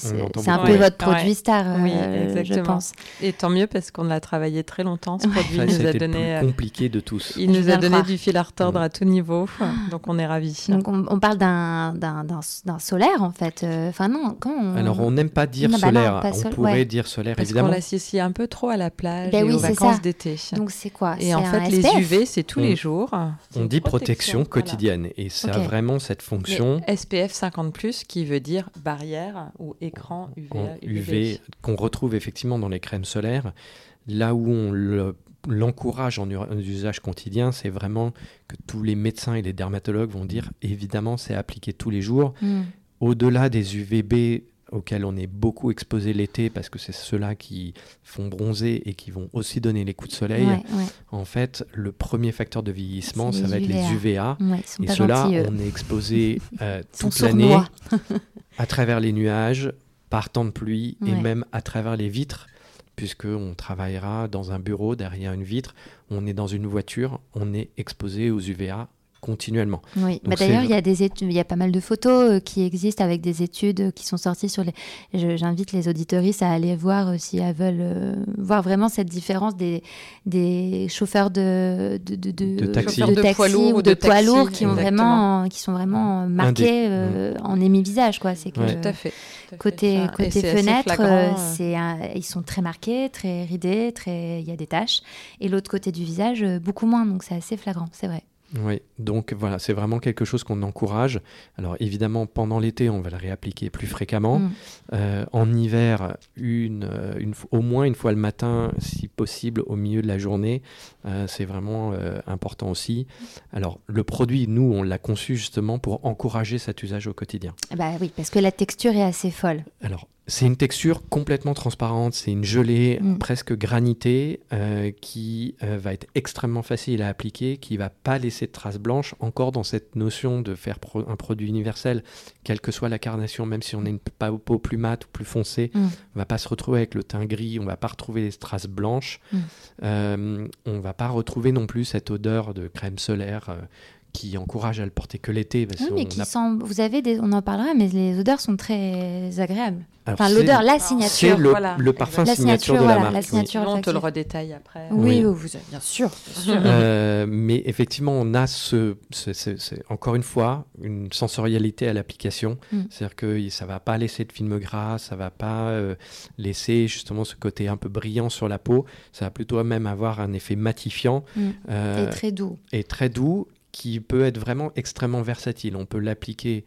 un peu votre produit star, oui, euh, je pense. Et tant mieux, parce qu'on l'a travaillé très longtemps, ce produit. Ça, nous a donné... plus compliqué de tous. Il nous a donné du fil à retordre à tout niveau, donc on est ravis. Donc on, parle d'un solaire, en fait. Euh, enfin non, quand Alors on n'aime pas dire bah solaire, on pourrait dire solaire, parce évidemment. Parce qu'on l'associe un peu trop à la plage ben et aux vacances d'été. Donc c'est quoi? En fait, les UV, c'est tous les jours. On dit protection, quotidienne et ça a vraiment cette fonction. SPF 50+, qui veut dire barrière ou écran UV. UV qu'on retrouve effectivement dans les crèmes solaires. Là où on l'encourage en, usage quotidien, c'est vraiment que tous les médecins et les dermatologues vont dire évidemment c'est appliqué tous les jours. Hmm. Au-delà des UVB auxquels on est beaucoup exposé l'été parce que c'est ceux-là qui font bronzer et qui vont aussi donner les coups de soleil. En fait, le premier facteur de vieillissement, ça va être les UVA. et ceux-là, on est exposé euh, toute l'année à travers les nuages, par temps de pluie et même à travers les vitres puisqu'on travaillera dans un bureau derrière une vitre, on est dans une voiture, on est exposé aux UVA continuellement. Oui, bah, d'ailleurs, il y a des études, il y a pas mal de photos euh, qui existent avec des études qui sont sorties sur les. J'invite les auditoristes à aller voir euh, si elles veulent euh, voir vraiment cette différence des, des chauffeurs de, de, de, de, taxi, poids lourds ou de, poids lourds qui, ont vraiment, qui sont vraiment marqués en émi-visage. Quoi. C'est que, Tout à fait. côté, côté fenêtre, c'est ils sont très marqués, très ridés, très... il y a des taches. Et l'autre côté du visage, beaucoup moins. Donc c'est assez flagrant, c'est vrai. Oui, donc voilà, c'est vraiment quelque chose qu'on encourage. Alors évidemment, pendant l'été, on va le réappliquer plus fréquemment. Mm. Euh, en hiver, une, euh, une, au moins une fois le matin, si possible, au milieu de la journée. Euh, c'est vraiment important aussi. Alors le produit, nous, on l'a conçu justement pour encourager cet usage au quotidien. Bah oui, parce que la texture est assez folle. Alors c'est une texture complètement transparente, c'est une gelée mm. presque granitée euh, qui euh, va être extrêmement facile à appliquer, qui va pas laisser de traces blanches, encore dans cette notion de faire un produit universel, quelle que soit la carnation, même si on a une peau plus mate ou plus foncée, mm. on va pas se retrouver avec le teint gris, on va pas retrouver les traces blanches, mm. euh, on va pas retrouver non plus cette odeur de crème solaire qui encourage à le porter que l'été. Oui, mais qui sent, vous avez des, on en parlera, mais les odeurs sont très agréables. enfin, l'odeur, la signature. C'est le, le, parfum signature, de la marque. La signature On te le redétaille après. Oui, oui. Vous, bien sûr. euh, mais effectivement, on a ce, encore une fois une sensorialité à l'application. Mm. C'est-à-dire que ça va pas laisser de film gras, ça va pas euh, laisser justement ce côté un peu brillant sur la peau. Ça va plutôt même avoir un effet matifiant. Mm. Euh, et très doux. Et très doux qui peut être vraiment extrêmement versatile. On peut l'appliquer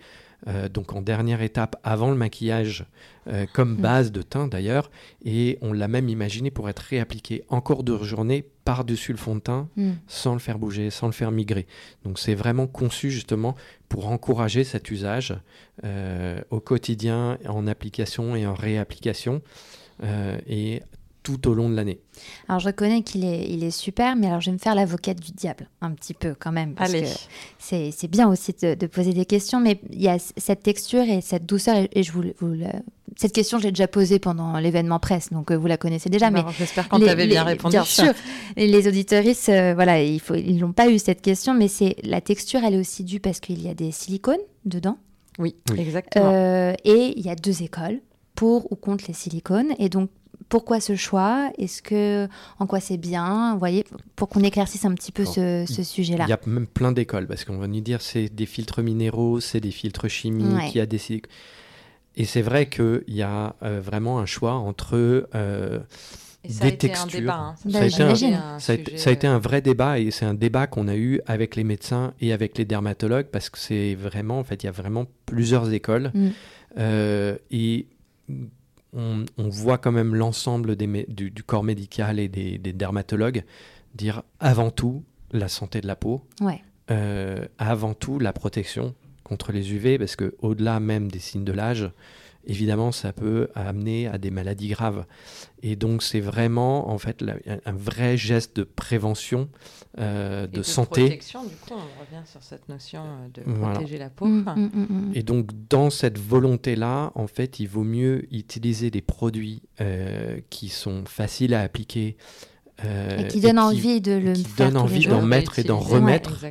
euh, donc en dernière étape avant le maquillage euh, comme mm. base de teint d'ailleurs et on l'a même imaginé pour être réappliqué encore de journée par-dessus le fond de teint mm. sans le faire bouger, sans le faire migrer. Donc c'est vraiment conçu justement pour encourager cet usage euh, au quotidien en application et en réapplication et tout au long de l'année. Alors je reconnais qu'il est, il est super, mais alors je vais me faire l'avocate du diable un petit peu quand même. Parce que c'est, c'est bien aussi de, poser des questions, mais il y a cette texture et cette douceur, et, je vous, cette question, je l'ai déjà posée pendant l'événement presse, donc euh, vous la connaissez déjà. mais j'espère qu'on t'avait bien répondu. Bien sûr. les auditoristes, euh, voilà, il faut, ils n'ont pas eu cette question, mais c'est la texture, elle est aussi due parce qu'il y a des silicones dedans. Oui, exactement. Euh, et il y a deux écoles pour ou contre les silicones, et donc pourquoi ce choix? Est-ce que en quoi c'est bien? Vous voyez, pour qu'on éclaircisse un petit peu ce, sujet-là. Il y a même plein d'écoles parce qu'on va nous dire c'est des filtres minéraux, c'est des filtres chimiques, il y a des et c'est vrai qu'il y a euh, vraiment un choix entre euh, des textures. ça, a été un, ça, a été un vrai débat et c'est un débat qu'on a eu avec les médecins et avec les dermatologues parce que c'est vraiment, en fait, il y a vraiment plusieurs écoles. Mm. Euh, et on, voit quand même l'ensemble du, du, corps médical et des, dermatologues dire avant tout la santé de la peau, euh, avant tout la protection contre les UV, parce que au-delà même des signes de l'âge, évidemment, ça peut amener à des maladies graves. Et donc, c'est vraiment, en fait, un vrai geste de prévention, euh, de, santé. protection, du coup, on revient sur cette notion euh, de protéger la peau. Mm, mm, mm, et donc, dans cette volonté-là, en fait, il vaut mieux utiliser des produits euh, qui sont faciles à appliquer, euh, et qui donne envie de le qui donne envie d'en mettre et d'en remettre.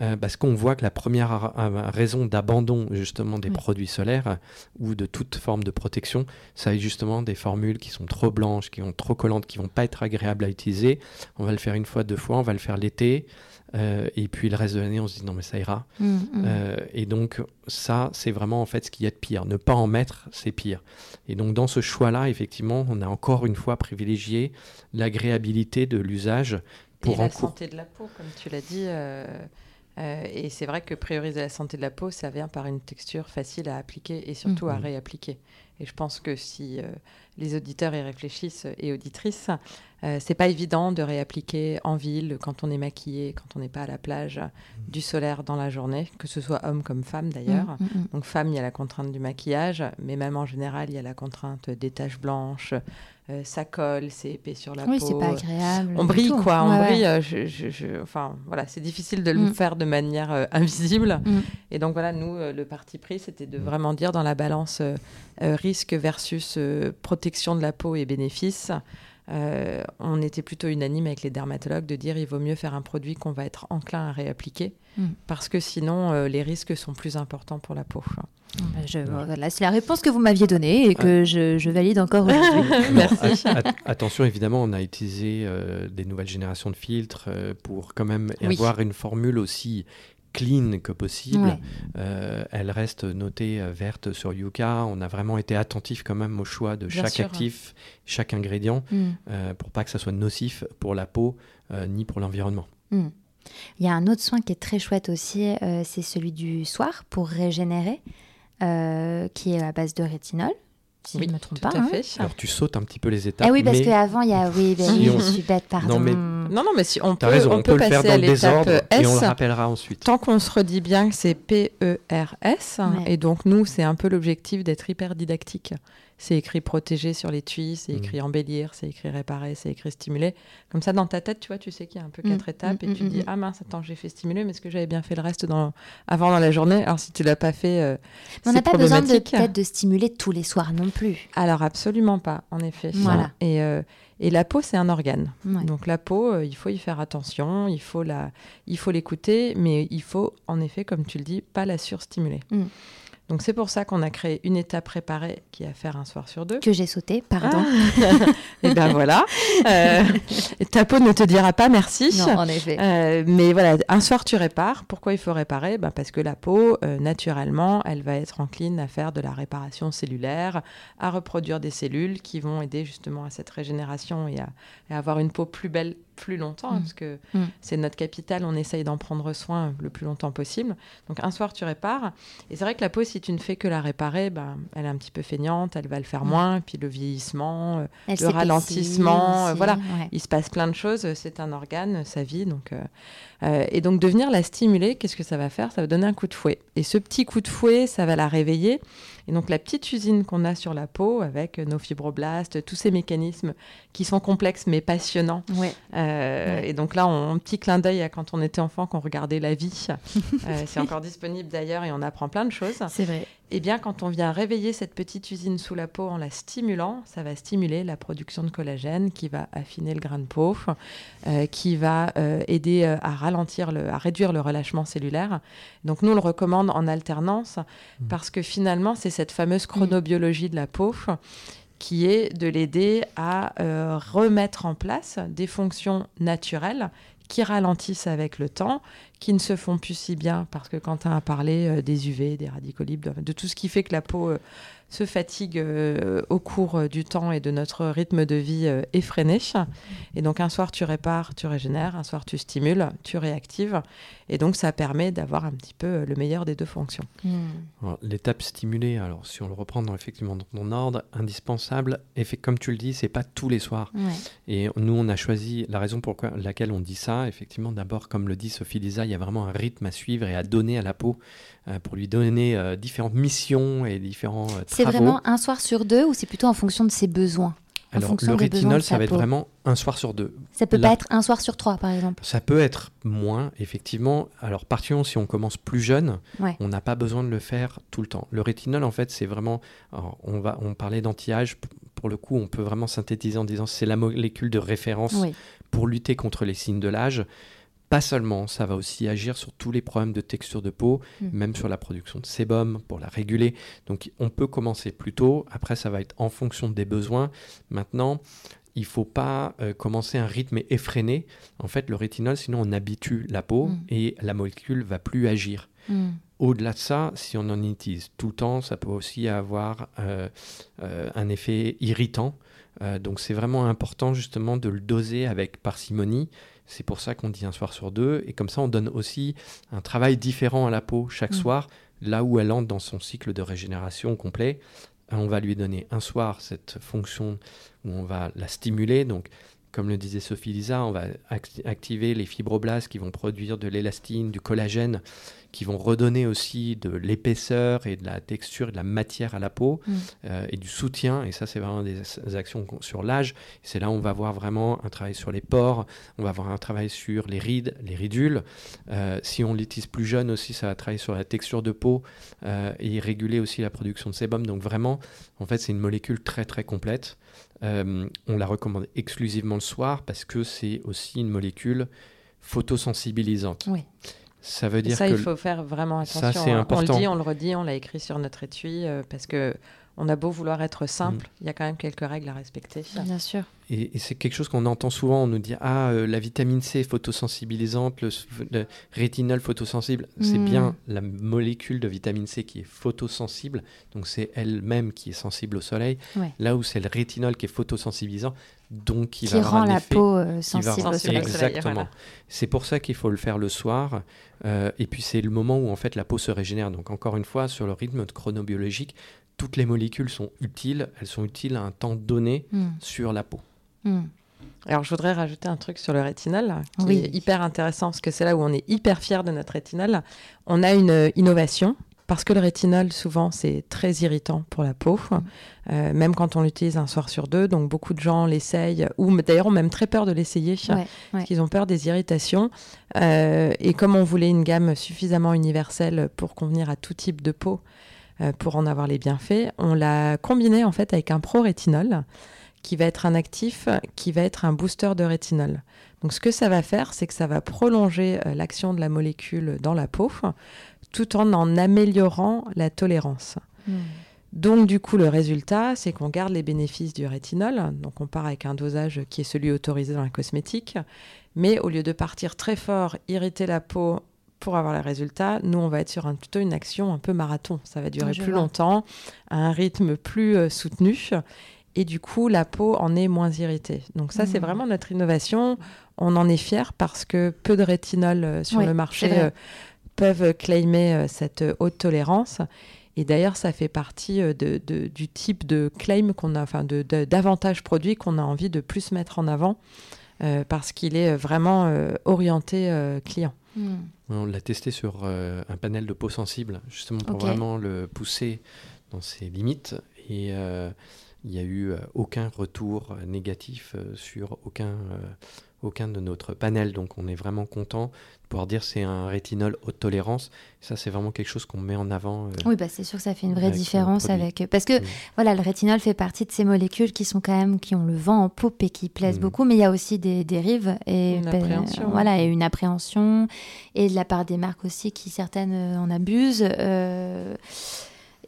euh, parce qu'on voit que la première raison d'abandon justement des produits solaires ou de toute forme de protection ça est justement des formules qui sont trop blanches qui sont trop collantes qui vont pas être agréables à utiliser. On va le faire une fois deux fois on va le faire l'été euh, et puis le reste de l'année, on se dit non, mais ça ira. Mm, mm. Euh, et donc, ça, c'est vraiment en fait ce qu'il y a de pire. Ne pas en mettre, c'est pire. Et donc, dans ce choix-là, effectivement, on a encore une fois privilégié l'agréabilité de l'usage pour et la santé de la peau, comme tu l'as dit. Euh, et c'est vrai que prioriser la santé de la peau, ça vient par une texture facile à appliquer et surtout à mm, réappliquer. Et je pense que si les auditeurs y réfléchissent et auditrices, euh, c'est pas évident de réappliquer en ville quand on est maquillé, quand on n'est pas à la plage, du solaire dans la journée, que ce soit homme comme femme d'ailleurs. Mm, mm, mm. Donc femme, il y a la contrainte du maquillage, mais même en général, il y a la contrainte des taches blanches. Euh, ça colle, c'est épais sur la peau. Oui, c'est pas agréable. On brille, quoi. on brille. Euh, je, enfin, voilà, c'est difficile de le faire de manière invisible. Et donc, voilà, nous, le parti pris, c'était de vraiment dire dans la balance risque versus protection de la peau et bénéfice. Euh, on était plutôt unanime avec les dermatologues de dire il vaut mieux faire un produit qu'on va être enclin à réappliquer mm. parce que sinon euh, les risques sont plus importants pour la peau. Bah, c'est la réponse que vous m'aviez donnée et que je, valide encore aujourd'hui. Merci. attention, évidemment, on a utilisé euh, des nouvelles générations de filtres pour quand même avoir une formule aussi clean que possible. Euh, elle reste notée euh, verte sur Yuka. On a vraiment été attentif quand même au choix de chaque actif, chaque ingrédient, mm. euh, pour pas que ça soit nocif pour la peau ni pour l'environnement. Mm. Il y a un autre soin qui est très chouette aussi, c'est celui du soir pour régénérer, qui est à base de rétinol si oui, je ne me trompe pas. Hein. Fait. Alors tu sautes un petit peu les étapes. Ah oui, parce qu'avant, il y a. Oui, ben, je suis bête, pardon. Non, mais... non, non, mais si on peut, raison, on, peut, le faire dans le désordre S, et on le rappellera ensuite. Tant qu'on se redit bien que c'est P-E-R-S, et donc nous, c'est un peu l'objectif d'être hyper didactique c'est écrit protéger sur les tuyaux, c'est écrit mm. embellir, c'est écrit réparer, c'est écrit stimuler. Comme ça, dans ta tête, tu vois, tu sais qu'il y a un peu quatre mm. étapes et tu mm, dis ah mince, attends, j'ai fait stimuler, mais est-ce que j'avais bien fait le reste dans... avant dans la journée? Alors si tu l'as pas fait, euh, on n'a pas besoin de peut-être de stimuler tous les soirs non plus. Alors absolument pas, en effet. Voilà. Et euh, et la peau, c'est un organe. Donc la peau, euh, il faut y faire attention, il faut la, il faut l'écouter, mais il faut, en effet, comme tu le dis, pas la surstimuler. Donc c'est pour ça qu'on a créé une étape préparée qui est à faire un soir sur deux. Que j'ai sauté, pardon. Ah. et ben voilà. Euh, ta peau ne te dira pas merci. Non, en effet. Euh, mais voilà, un soir tu répares. Pourquoi il faut réparer? Ben Parce que la peau, euh, naturellement, elle va être encline à faire de la réparation cellulaire, à reproduire des cellules qui vont aider justement à cette régénération et à, et à avoir une peau plus belle plus longtemps, mm. parce que mm. c'est notre capital, on essaye d'en prendre soin le plus longtemps possible. Donc un soir, tu répares. Et c'est vrai que la peau, si tu ne fais que la réparer, ben, elle est un petit peu feignante, elle va le faire mm. moins. Puis le vieillissement, euh, le ralentissement, euh, voilà, il se passe plein de choses. C'est un organe, sa vie. Donc, euh, et donc de venir la stimuler, qu'est-ce que ça va faire? Ça va donner un coup de fouet. Et ce petit coup de fouet, ça va la réveiller. Et donc la petite usine qu'on a sur la peau avec nos fibroblastes, tous ces mécanismes qui sont complexes mais passionnants. Euh, et donc là, on, un petit clin d'œil à quand on était enfant, qu'on regardait La Vie. Euh, c'est encore disponible d'ailleurs et on apprend plein de choses. C'est vrai. Eh bien, quand on vient réveiller cette petite usine sous la peau en la stimulant, ça va stimuler la production de collagène qui va affiner le grain de peau, euh, qui va aider à ralentir, le, à réduire le relâchement cellulaire. Donc nous, on le recommande en alternance mmh. parce que finalement, c'est cette fameuse chronobiologie de la peau qui est de l'aider à euh, remettre en place des fonctions naturelles qui ralentissent avec le temps, qui ne se font plus si bien parce que Quentin a parlé des UV, des radicaux libres, de, tout ce qui fait que la peau se fatigue euh, au cours euh, du temps et de notre rythme de vie euh, effréné. Et donc un soir tu répares, tu régénères, un soir tu stimules, tu réactives. Et donc ça permet d'avoir un petit peu le meilleur des deux fonctions. Hmm. L'étape stimulée, alors si on le reprend dans, effectivement dans ton ordre, indispensable, et comme tu le dis, c'est pas tous les soirs. Et nous on a choisi la raison pour laquelle on dit ça, effectivement d'abord comme le dit Sophie Lisa, il y a vraiment un rythme à suivre et à donner à la peau pour lui donner différentes missions et différents c'est vraiment un soir sur deux ou c'est plutôt en fonction de ses besoins? Alors, le rétinol, ça va être vraiment un soir sur deux. Ça peut pas être un soir sur trois, par exemple? Ça peut être moins, effectivement. Alors, partions, si on commence plus jeune, on n'a pas besoin de le faire tout le temps. Le rétinol, en fait, c'est vraiment... on, va, on parlait d'anti-âge. Pour le coup, on peut vraiment synthétiser en disant c'est la molécule de référence pour lutter contre les signes de l'âge pas seulement, ça va aussi agir sur tous les problèmes de texture de peau, mm. même sur la production de sébum pour la réguler. Donc on peut commencer plus tôt, après ça va être en fonction des besoins. Maintenant, il ne faut pas euh, commencer un rythme effréné. En fait, le rétinol, sinon on habitue la peau mm. et la molécule va plus agir. Mm. Au-delà de ça, si on en utilise tout le temps, ça peut aussi avoir euh, euh, un effet irritant. donc c'est vraiment important justement de le doser avec parcimonie c'est pour ça qu'on dit un soir sur deux. Et comme ça, on donne aussi un travail différent à la peau chaque mm. soir, là où elle entre dans son cycle de régénération complet. On va lui donner un soir cette fonction où on va la stimuler. Donc, comme le disait Sophie Lisa, on va activer les fibroblastes qui vont produire de l'élastine, du collagène, qui vont redonner aussi de l'épaisseur et de la texture et de la matière à la peau mm. euh, et du soutien. Et ça, c'est vraiment des, actions sur l'âge. C'est là où on va voir vraiment un travail sur les pores, on va voir un travail sur les rides, les ridules. Euh, si on l'utilise plus jeune aussi, ça va travailler sur la texture de peau euh, et réguler aussi la production de sébum. Donc vraiment, en fait, c'est une molécule très très complète. Euh, on la recommande exclusivement le soir parce que c'est aussi une molécule photosensibilisante. Oui. Ça veut dire ça, il faut faire vraiment attention. Ça, c'est important. On le dit, on le redit, on l'a écrit sur notre étui euh, parce que on a beau vouloir être simple, mm. il y a quand même quelques règles à respecter. Bien sûr. Et, c'est quelque chose qu'on entend souvent. On nous dit ah euh, la vitamine C photosensibilisante, le, rétinol photosensible. C'est mm. bien la molécule de vitamine C qui est photosensible. Donc c'est elle-même qui est sensible au soleil. Là où c'est le rétinol qui est photosensibilisant, donc qui, va rend la peau euh, sensible au soleil. Exactement. C'est pour ça qu'il faut le faire le soir. Euh, et puis c'est le moment où en fait la peau se régénère. Donc encore une fois sur le rythme chronobiologique toutes les molécules sont utiles, elles sont utiles à un temps donné hmm. sur la peau. Hmm. Alors, je voudrais rajouter un truc sur le rétinol qui est hyper intéressant parce que c'est là où on est hyper fier de notre rétinol. On a une euh, innovation parce que le rétinol, souvent, c'est très irritant pour la peau, hmm. euh, même quand on l'utilise un soir sur deux. Donc, beaucoup de gens l'essayent, ou d'ailleurs ont même très peur de l'essayer, parce qu'ils ont peur des irritations. Euh, et comme on voulait une gamme suffisamment universelle pour convenir à tout type de peau, euh, pour en avoir les bienfaits. On l'a combiné en fait avec un pro-rétinol qui va être un actif, qui va être un booster de rétinol. Donc ce que ça va faire, c'est que ça va prolonger euh, l'action de la molécule dans la peau tout en en améliorant la tolérance. Hmm. Donc du coup, le résultat, c'est qu'on garde les bénéfices du rétinol. Donc on part avec un dosage qui est celui autorisé dans la cosmétique. Mais au lieu de partir très fort, irriter la peau pour avoir les résultats, nous, on va être sur un, plutôt une action un peu marathon. Ça va durer plus longtemps, à un rythme plus euh, soutenu. Et du coup, la peau en est moins irritée. Donc ça, c'est mmh. vraiment notre innovation. On en est fier parce que peu de rétinol euh, sur le marché euh, peuvent claimer cette haute tolérance. Et d'ailleurs, ça fait partie de, du type de claim qu'on a, enfin, d'avantages produits qu'on a envie de plus mettre en avant parce qu'il est vraiment orienté client. Mmh. On l'a testé sur euh, un panel de peau sensible, justement pour vraiment le pousser dans ses limites. Et euh, il n'y a eu euh, aucun retour négatif sur aucun, aucun de notre panel. Donc on est vraiment content pouvoir dire c'est un rétinol haute tolérance. Ça, c'est vraiment quelque chose qu'on met en avant. Euh, oui, bah, c'est sûr que ça fait une vraie différence avec. Parce que mm. voilà, le rétinol fait partie de ces molécules qui sont quand même qui ont le vent en poupe et qui plaisent mm. beaucoup, mais il y a aussi des dérives et une appréhension. voilà et une appréhension et de la part des marques aussi qui certaines euh, en abusent. Euh,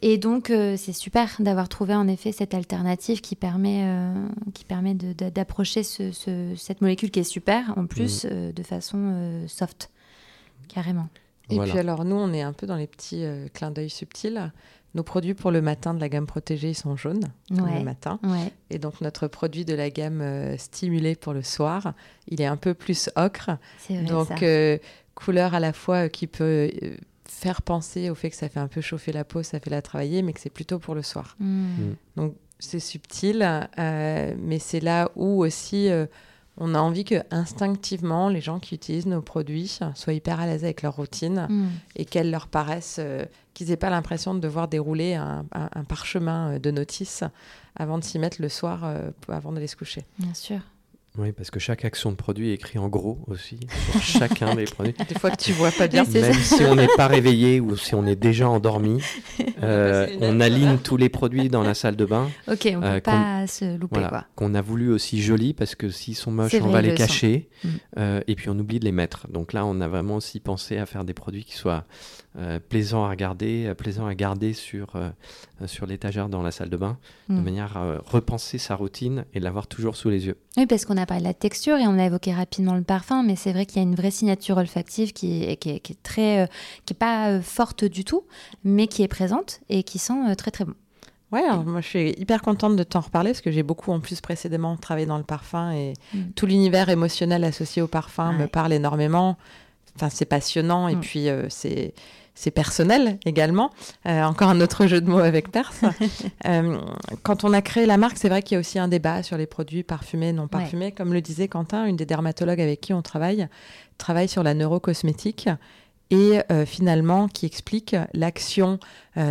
et donc, c'est super d'avoir trouvé en effet cette alternative qui permet, qui permet d'approcher ce, cette molécule qui est super, en plus, mm. de façon soft. Carrément. Et puis alors nous, on est un peu dans les petits clins d'œil subtils. Nos produits pour le matin de la gamme protégée, ils sont jaunes le matin. Et donc notre produit de la gamme euh, stimulée pour le soir, il est un peu plus ocre. donc euh, couleur à la fois euh, qui peut faire penser au fait que ça fait un peu chauffer la peau, ça fait la travailler, mais que c'est plutôt pour le soir. Hmm. Hmm. Donc c'est subtil, mais c'est là où aussi on a envie que instinctivement les gens qui utilisent nos produits soient hyper à l'aise avec leur routine hmm. et qu'elles leur paraissent qu'ils n'aient pas l'impression de devoir dérouler un, parchemin euh, de notices avant de s'y mettre le soir, euh, avant d'aller se coucher. Bien sûr. Oui, parce que chaque action de produit est écrit en gros aussi, sur chacun des produits. Des fois que tu vois pas bien. Même si on n'est pas réveillé ou si on est déjà endormi, euh, on aligne tous les produits dans la salle de bain. Ok, on ne peut pas se louper. Voilà, Qu'on a voulu aussi jolis parce que s'ils sont moches, on va les cacher. Mm. et puis on oublie de les mettre. Donc là, on a vraiment aussi pensé à faire des produits qui soient euh, plaisant à regarder, euh, plaisant à garder sur, euh, sur l'étagère dans la salle de bain, de mm. manière à repenser sa routine et l'avoir toujours sous les yeux. Oui, parce qu'on a parlé de la texture et on a évoqué rapidement le parfum, mais c'est vrai qu'il y a une vraie signature olfactive qui est, qui est, très, qui est pas forte du tout, mais qui est présente et qui sent très très bon. Ouais, moi je suis hyper contente de t'en reparler parce que j'ai beaucoup en plus précédemment travaillé dans le parfum et mm. tout l'univers émotionnel associé au parfum me parle énormément. Enfin, c'est passionnant et mm. puis c'est c'est personnel également. Euh, encore un autre jeu de mots avec Perse. Euh, quand on a créé la marque, c'est vrai qu'il y a aussi un débat sur les produits parfumés, non parfumés. Comme le disait Quentin, une des dermatologues avec qui on travaille, travaille sur la neurocosmétique et euh, finalement qui explique l'action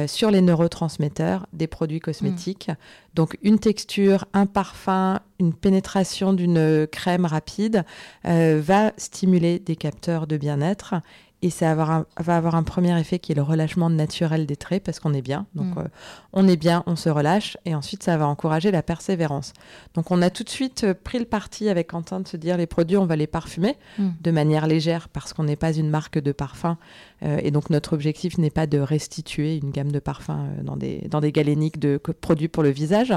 sur les neurotransmetteurs des produits cosmétiques. Mm. Donc une texture, un parfum, une pénétration d'une crème rapide va stimuler des capteurs de bien-être et ça va avoir, un, premier effet qui est le relâchement naturel des traits parce qu'on est bien. Donc mm. euh, on est bien, on se relâche et ensuite ça va encourager la persévérance. Donc on a tout de suite euh, pris le parti avec Quentin de se dire les produits on va les parfumer mm. de manière légère parce qu'on n'est pas une marque de parfum euh, et donc notre objectif n'est pas de restituer une gamme de parfums dans des, dans des galéniques de produits pour le visage.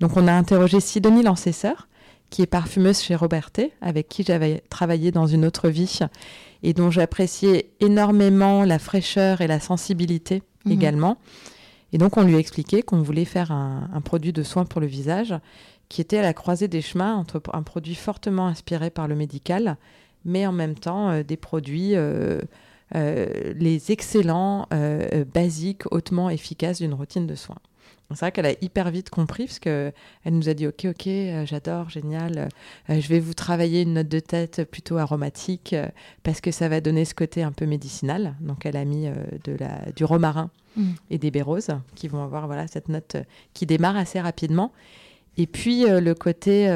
Donc on a interrogé Sidonie Lancesseur qui est parfumeuse chez Robertet, avec qui j'avais travaillé dans une autre vie et dont j'appréciais énormément la fraîcheur et la sensibilité mhm. également. Et donc on lui a expliqué qu'on voulait faire un, produit de soin pour le visage qui était à la croisée des chemins entre un produit fortement inspiré par le médical, mais en même temps euh, des produits, euh, euh, les excellents, basiques, hautement efficaces d'une routine de soins. C'est vrai qu'elle a hyper vite compris parce qu'elle nous a dit Ok, ok, euh, j'adore, génial. Euh, je vais vous travailler une note de tête plutôt aromatique euh, parce que ça va donner ce côté un peu médicinal. Donc, elle a mis de la, du romarin mm. et des baies qui vont avoir voilà, cette note qui démarre assez rapidement. Et puis, le côté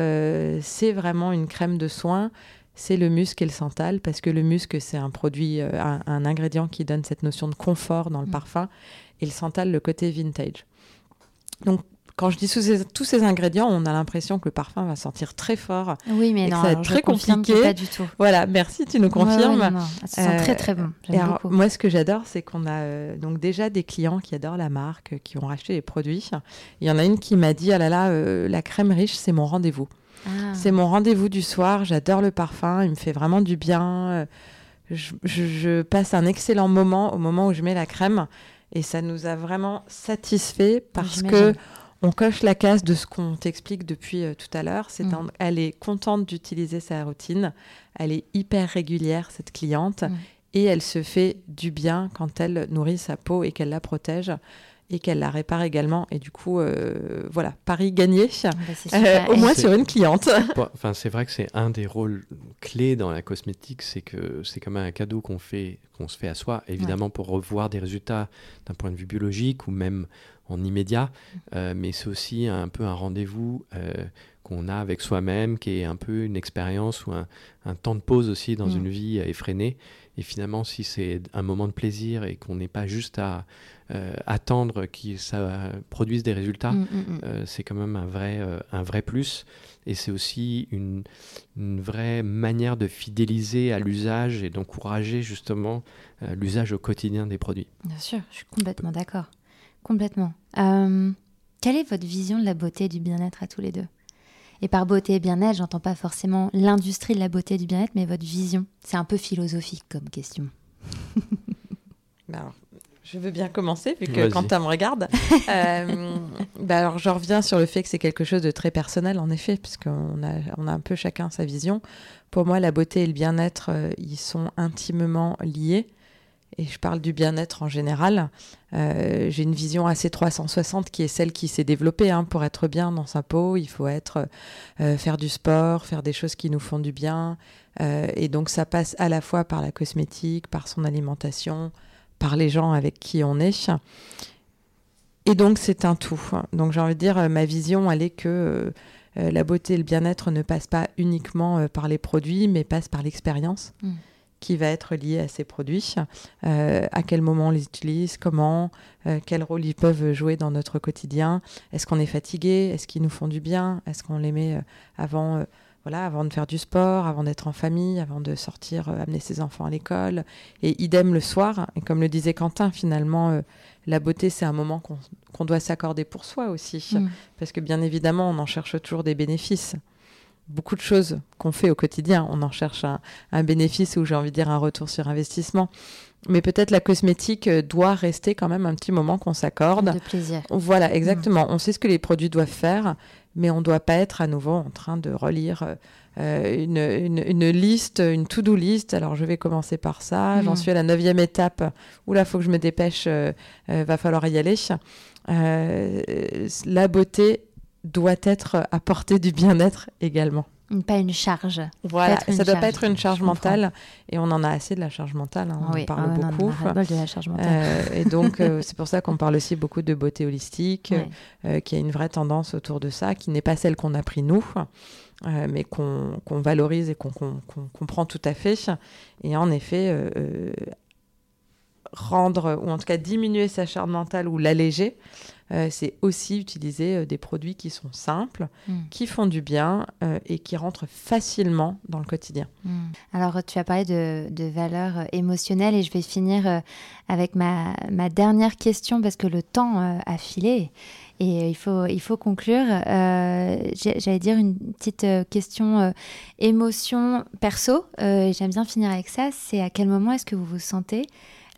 c'est vraiment une crème de soin c'est le musc et le santal, parce que le musc, c'est un produit, un, ingrédient qui donne cette notion de confort dans le mm. parfum, et le santal, le côté vintage. Donc, quand je dis tous ces ingrédients, on a l'impression que le parfum va sentir très fort. Oui, mais non, ça va être très compliqué. Pas du tout. Voilà, merci, tu nous confirmes. Ouais, Ça sent très très bon. moi, ce que j'adore, c'est qu'on a euh, donc déjà des clients qui adorent la marque, qui ont racheté les produits. Il y en a une qui m'a dit ah là là, euh, la crème riche, c'est mon rendez-vous. Ah. C'est mon rendez-vous du soir. J'adore le parfum, il me fait vraiment du bien. Je, je passe un excellent moment au moment où je mets la crème. Et ça nous a vraiment satisfait parce que on coche la case de ce qu'on t'explique depuis euh, tout à l'heure. C'est mm. elle est contente d'utiliser sa routine. Elle est hyper régulière cette cliente mm. et elle se fait du bien quand elle nourrit sa peau et qu'elle la protège et qu'elle la répare également. Et du coup, euh, voilà, Paris gagné, ah bah, euh, au moins sur une cliente. Enfin, c'est vrai que c'est un des rôles clés dans la cosmétique, c'est que c'est comme un cadeau qu'on fait, qu'on se fait à soi, évidemment pour revoir des résultats d'un point de vue biologique ou même en immédiat, mm. euh, mais c'est aussi un peu un rendez-vous qu'on a avec soi-même, qui est un peu une expérience ou un, temps de pause aussi dans mm. une vie effrénée. Et finalement, si c'est un moment de plaisir et qu'on n'est pas juste à euh, attendre que ça produise des résultats, mm. Euh, c'est quand même un vrai, euh, un vrai plus. Et c'est aussi une, une, vraie manière de fidéliser à l'usage et d'encourager justement l'usage au quotidien des produits. Bien sûr, je suis complètement d'accord. Complètement. quelle est votre vision de la beauté et du bien-être à tous les deux? Et par beauté et bien-être, j'entends pas forcément l'industrie de la beauté et du bien-être, mais votre vision. C'est un peu philosophique comme question. Ben, je veux bien commencer, vu que Quentin me regarde. euh, bah alors, je reviens sur le fait que c'est quelque chose de très personnel, en effet, puisqu'on a, on a un peu chacun sa vision. Pour moi, la beauté et le bien-être, euh, ils sont intimement liés. Et je parle du bien-être en général. Euh, j'ai une vision assez 360 qui est celle qui s'est développée. Hein. Pour être bien dans sa peau, il faut être, faire du sport, faire des choses qui nous font du bien. et donc, ça passe à la fois par la cosmétique, par son alimentation, par les gens avec qui on est. Et donc c'est un tout. Donc j'ai envie de dire, ma vision, elle est que euh, euh, la beauté et le bien-être ne passent pas uniquement euh, par les produits, mais passent par l'expérience mm. qui va être liée à ces produits. à quel moment on les utilise, comment, quel rôle ils peuvent jouer dans notre quotidien. Est-ce qu'on est fatigué? Est-ce qu'ils nous font du bien? Est-ce qu'on les met avant voilà, avant de faire du sport, avant d'être en famille, avant de sortir, euh, amener ses enfants à l'école. Et idem le soir. Et comme le disait Quentin, finalement, euh, la beauté, c'est un moment qu'on doit s'accorder pour soi aussi. Mm. Parce que bien évidemment, on en cherche toujours des bénéfices. Beaucoup de choses qu'on fait au quotidien, on en cherche un, bénéfice ou j'ai envie de dire un retour sur investissement. Mais peut-être la cosmétique euh, doit rester quand même un petit moment qu'on s'accorde. De plaisir. Voilà, exactement. On sait ce que les produits doivent faire mais on ne doit pas être à nouveau en train de relire euh, une, liste, une to-do list. Alors je vais commencer par ça, j'en mm. suis à la neuvième étape, où là, il faut que je me dépêche, euh, euh, va falloir y aller. la beauté doit être à portée du bien-être également. Pas une charge. Voilà, ça ne doit pas être une charge mentale. Et on en a assez de la charge mentale, hein, on en parle ah beaucoup. de la charge mentale. Euh, et donc, euh, c'est pour ça qu'on parle aussi beaucoup de beauté holistique, euh, qui a une vraie tendance autour de ça, qui n'est pas celle qu'on a pris nous, mais qu'on valorise et qu'on comprend tout à fait. Et en effet, rendre, ou en tout cas diminuer sa charge mentale ou l'alléger, euh, c'est aussi utiliser euh, des produits qui sont simples, hmm. qui font du bien euh, et qui rentrent facilement dans le quotidien. Hmm. Alors, tu as parlé de, de valeurs émotionnelles et je vais finir avec ma, ma, dernière question parce que le temps a filé. Et il faut, il faut conclure. J'allais dire une petite question émotion perso. J'aime bien finir avec ça. C'est à quel moment est-ce que vous vous sentez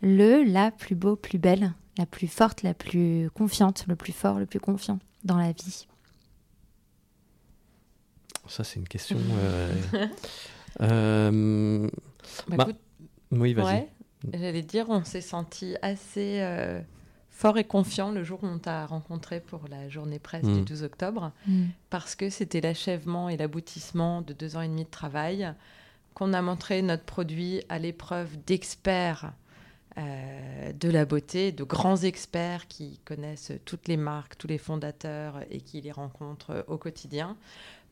le, la plus beau, plus belle? La plus forte, la plus confiante, le plus fort, le plus confiant dans la vie Ça, c'est une question. Euh, euh, bah, bah, oui, vas-y. J'allais dire, on s'est senti assez euh, fort et confiant le jour où on t'a rencontré pour la journée presse du 12 mm. octobre, mm. parce que c'était l'achèvement et l'aboutissement de deux ans et demi de travail, qu'on a montré notre produit à l'épreuve d'experts euh, de la beauté, de grands experts qui connaissent toutes les marques, tous les fondateurs et qui les rencontrent au quotidien.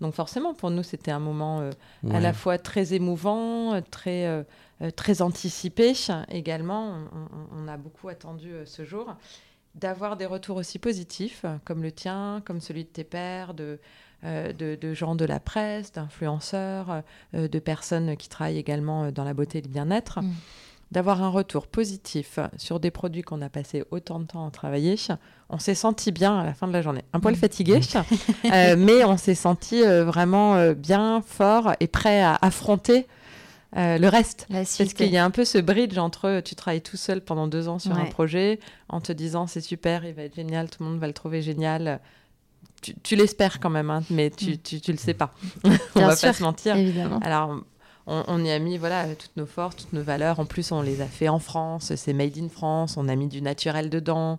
Donc forcément, pour nous, c'était un moment euh, à la fois très émouvant, très, euh, très anticipé également. On, a beaucoup attendu ce jour. D'avoir des retours aussi positifs, comme le tien, comme celui de tes pères, de, de, gens de la presse, d'influenceurs, de personnes qui travaillent également dans la beauté et le bien-être. Mm d'avoir un retour positif sur des produits qu'on a passé autant de temps à travailler, on s'est senti bien à la fin de la journée. Un poil mm. fatigué, euh, mais on s'est senti euh, vraiment euh, bien, fort et prêt à affronter le reste. Parce qu'il y a un peu ce bridge entre tu travailles tout seul pendant deux ans sur un projet en te disant c'est super, il va être génial, tout le monde va le trouver génial. Tu, l'espères quand même, hein, mais tu, mm. tu, tu, le sais pas. on va pas se mentir. Évidemment. Alors on, y a mis voilà toutes nos forces, toutes nos valeurs. En plus, on les a fait en France. C'est made in France. On a mis du naturel dedans.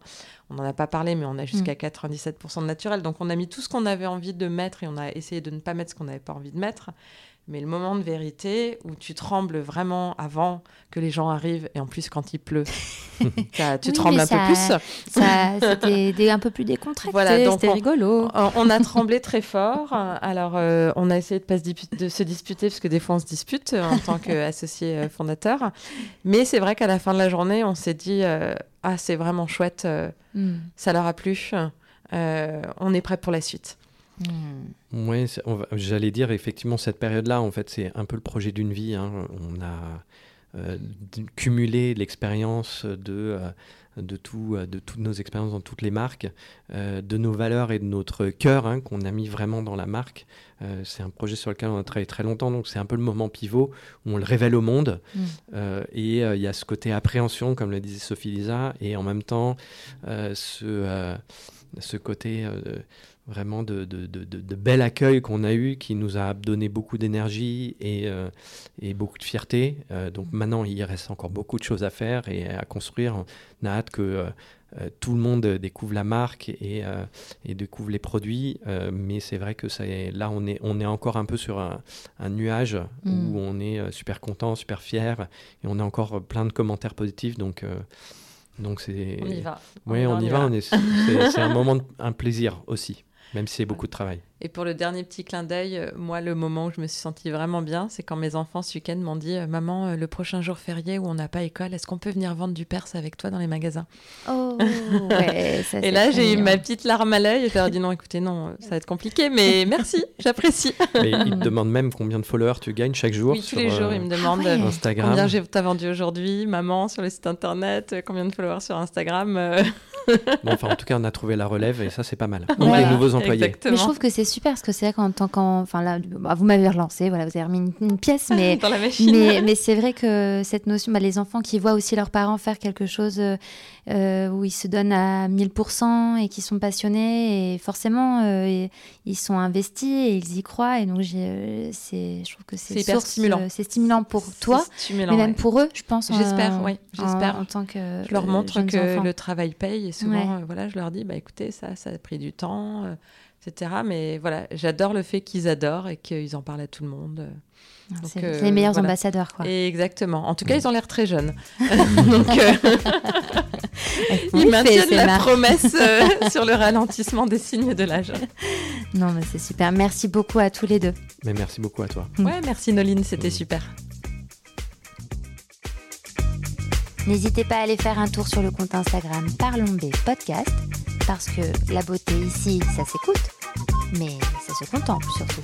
On n'en a pas parlé, mais on a jusqu'à 97% mm. de naturel. Donc, on a mis tout ce qu'on avait envie de mettre et on a essayé de ne pas mettre ce qu'on n'avait pas envie de mettre. Mais le moment de vérité où tu trembles vraiment avant que les gens arrivent, et en plus quand il pleut, tu trembles un peu plus. C'était un peu plus décontracté, voilà, c'était rigolo. On, a tremblé très fort. Alors, euh, on a essayé de pas se, de se, disputer, parce que des fois on se dispute euh, en tant qu'associé euh, fondateur. Mais c'est vrai qu'à la fin de la journée, on s'est dit Ah, c'est vraiment chouette, hmm. ça leur a plu, on est prêt pour la suite. Hmm. Oui, j'allais dire effectivement cette période-là, en fait, c'est un peu le projet d'une vie. Hein. On a euh, cumulé l'expérience de de, tout, de toutes nos expériences dans toutes les marques, de nos valeurs et de notre cœur hein, qu'on a mis vraiment dans la marque. c'est un projet sur lequel on a travaillé très longtemps, donc c'est un peu le moment pivot où on le révèle au monde. Mm. et il y a ce côté appréhension, comme le disait Sophie Lisa, et en même temps ce, ce côté vraiment de, de, de, bel accueil qu'on a eu, qui nous a donné beaucoup d'énergie et, euh, et, beaucoup de fierté. Euh, donc maintenant, il reste encore beaucoup de choses à faire et à construire. On a hâte que euh, tout le monde découvre la marque et, et découvre les produits. mais c'est vrai que ça là, on est, on est encore un peu sur un, un nuage où mm. on est super content, super fier et on a encore plein de commentaires positifs. Donc donc c'est. On y va. Oui, on, y va. C'est un moment, un plaisir aussi. Même si c'est beaucoup de travail. Et pour le dernier petit clin d'œil, euh, moi, le moment où je me suis sentie vraiment bien, c'est quand mes enfants ce week-end m'ont dit euh, Maman, euh, le prochain jour férié où on n'a pas école, est-ce qu'on peut venir vendre du perse avec toi dans les magasins Oh, ouais, ça, Et là, j'ai eu ma petite larme à l'œil et je leur ai dit Non, écoutez, non, ça va être compliqué, mais merci, j'apprécie. Mais ils te demandent même combien de followers tu gagnes chaque jour Oui, tous les jours, ils me demandent ah Instagram. combien t'as vendu aujourd'hui, maman, sur le site internet, combien de followers sur Instagram. bon, enfin, en tout cas, on a trouvé la relève et ça, c'est pas mal. Ouais, les nouveaux employés. Exactement. Mais je trouve que c'est super parce que c'est vrai qu'en tant qu'en. Enfin, là, bah, vous m'avez relancé, voilà, vous avez remis une, pièce, mais. mais, mais c'est vrai que cette notion, bah, les enfants qui voient aussi leurs parents faire quelque chose euh, euh, où ils se donnent à 1000% et qui sont passionnés, et forcément, euh, ils sont investis et ils y croient. Et donc, c'est, je trouve que c'est stimulant. c'est stimulant pour toi, mais même pour eux, je pense. J'espère, oui. J'espère. En, tant que. Je leur montre que le travail paye et souvent, voilà, je leur dis, bah, écoutez, ça, ça a pris du temps etc. Mais voilà, j'adore le fait qu'ils adorent et qu'ils en parlent à tout le monde. Ah, c'est euh, les meilleurs ambassadeurs, quoi. exactement. En tout cas, ils ont l'air très jeunes. Donc, euh, ils maintiennent la promesse euh, sur le ralentissement des signes de l'âge. Non, mais c'est super. Merci beaucoup à tous les deux. Mais merci beaucoup à toi. Ouais, merci Noline, c'était super. N'hésitez pas à aller faire un tour sur le compte Instagram Parlons B Podcast, parce que la beauté ici, ça s'écoute mais ça se contemple surtout.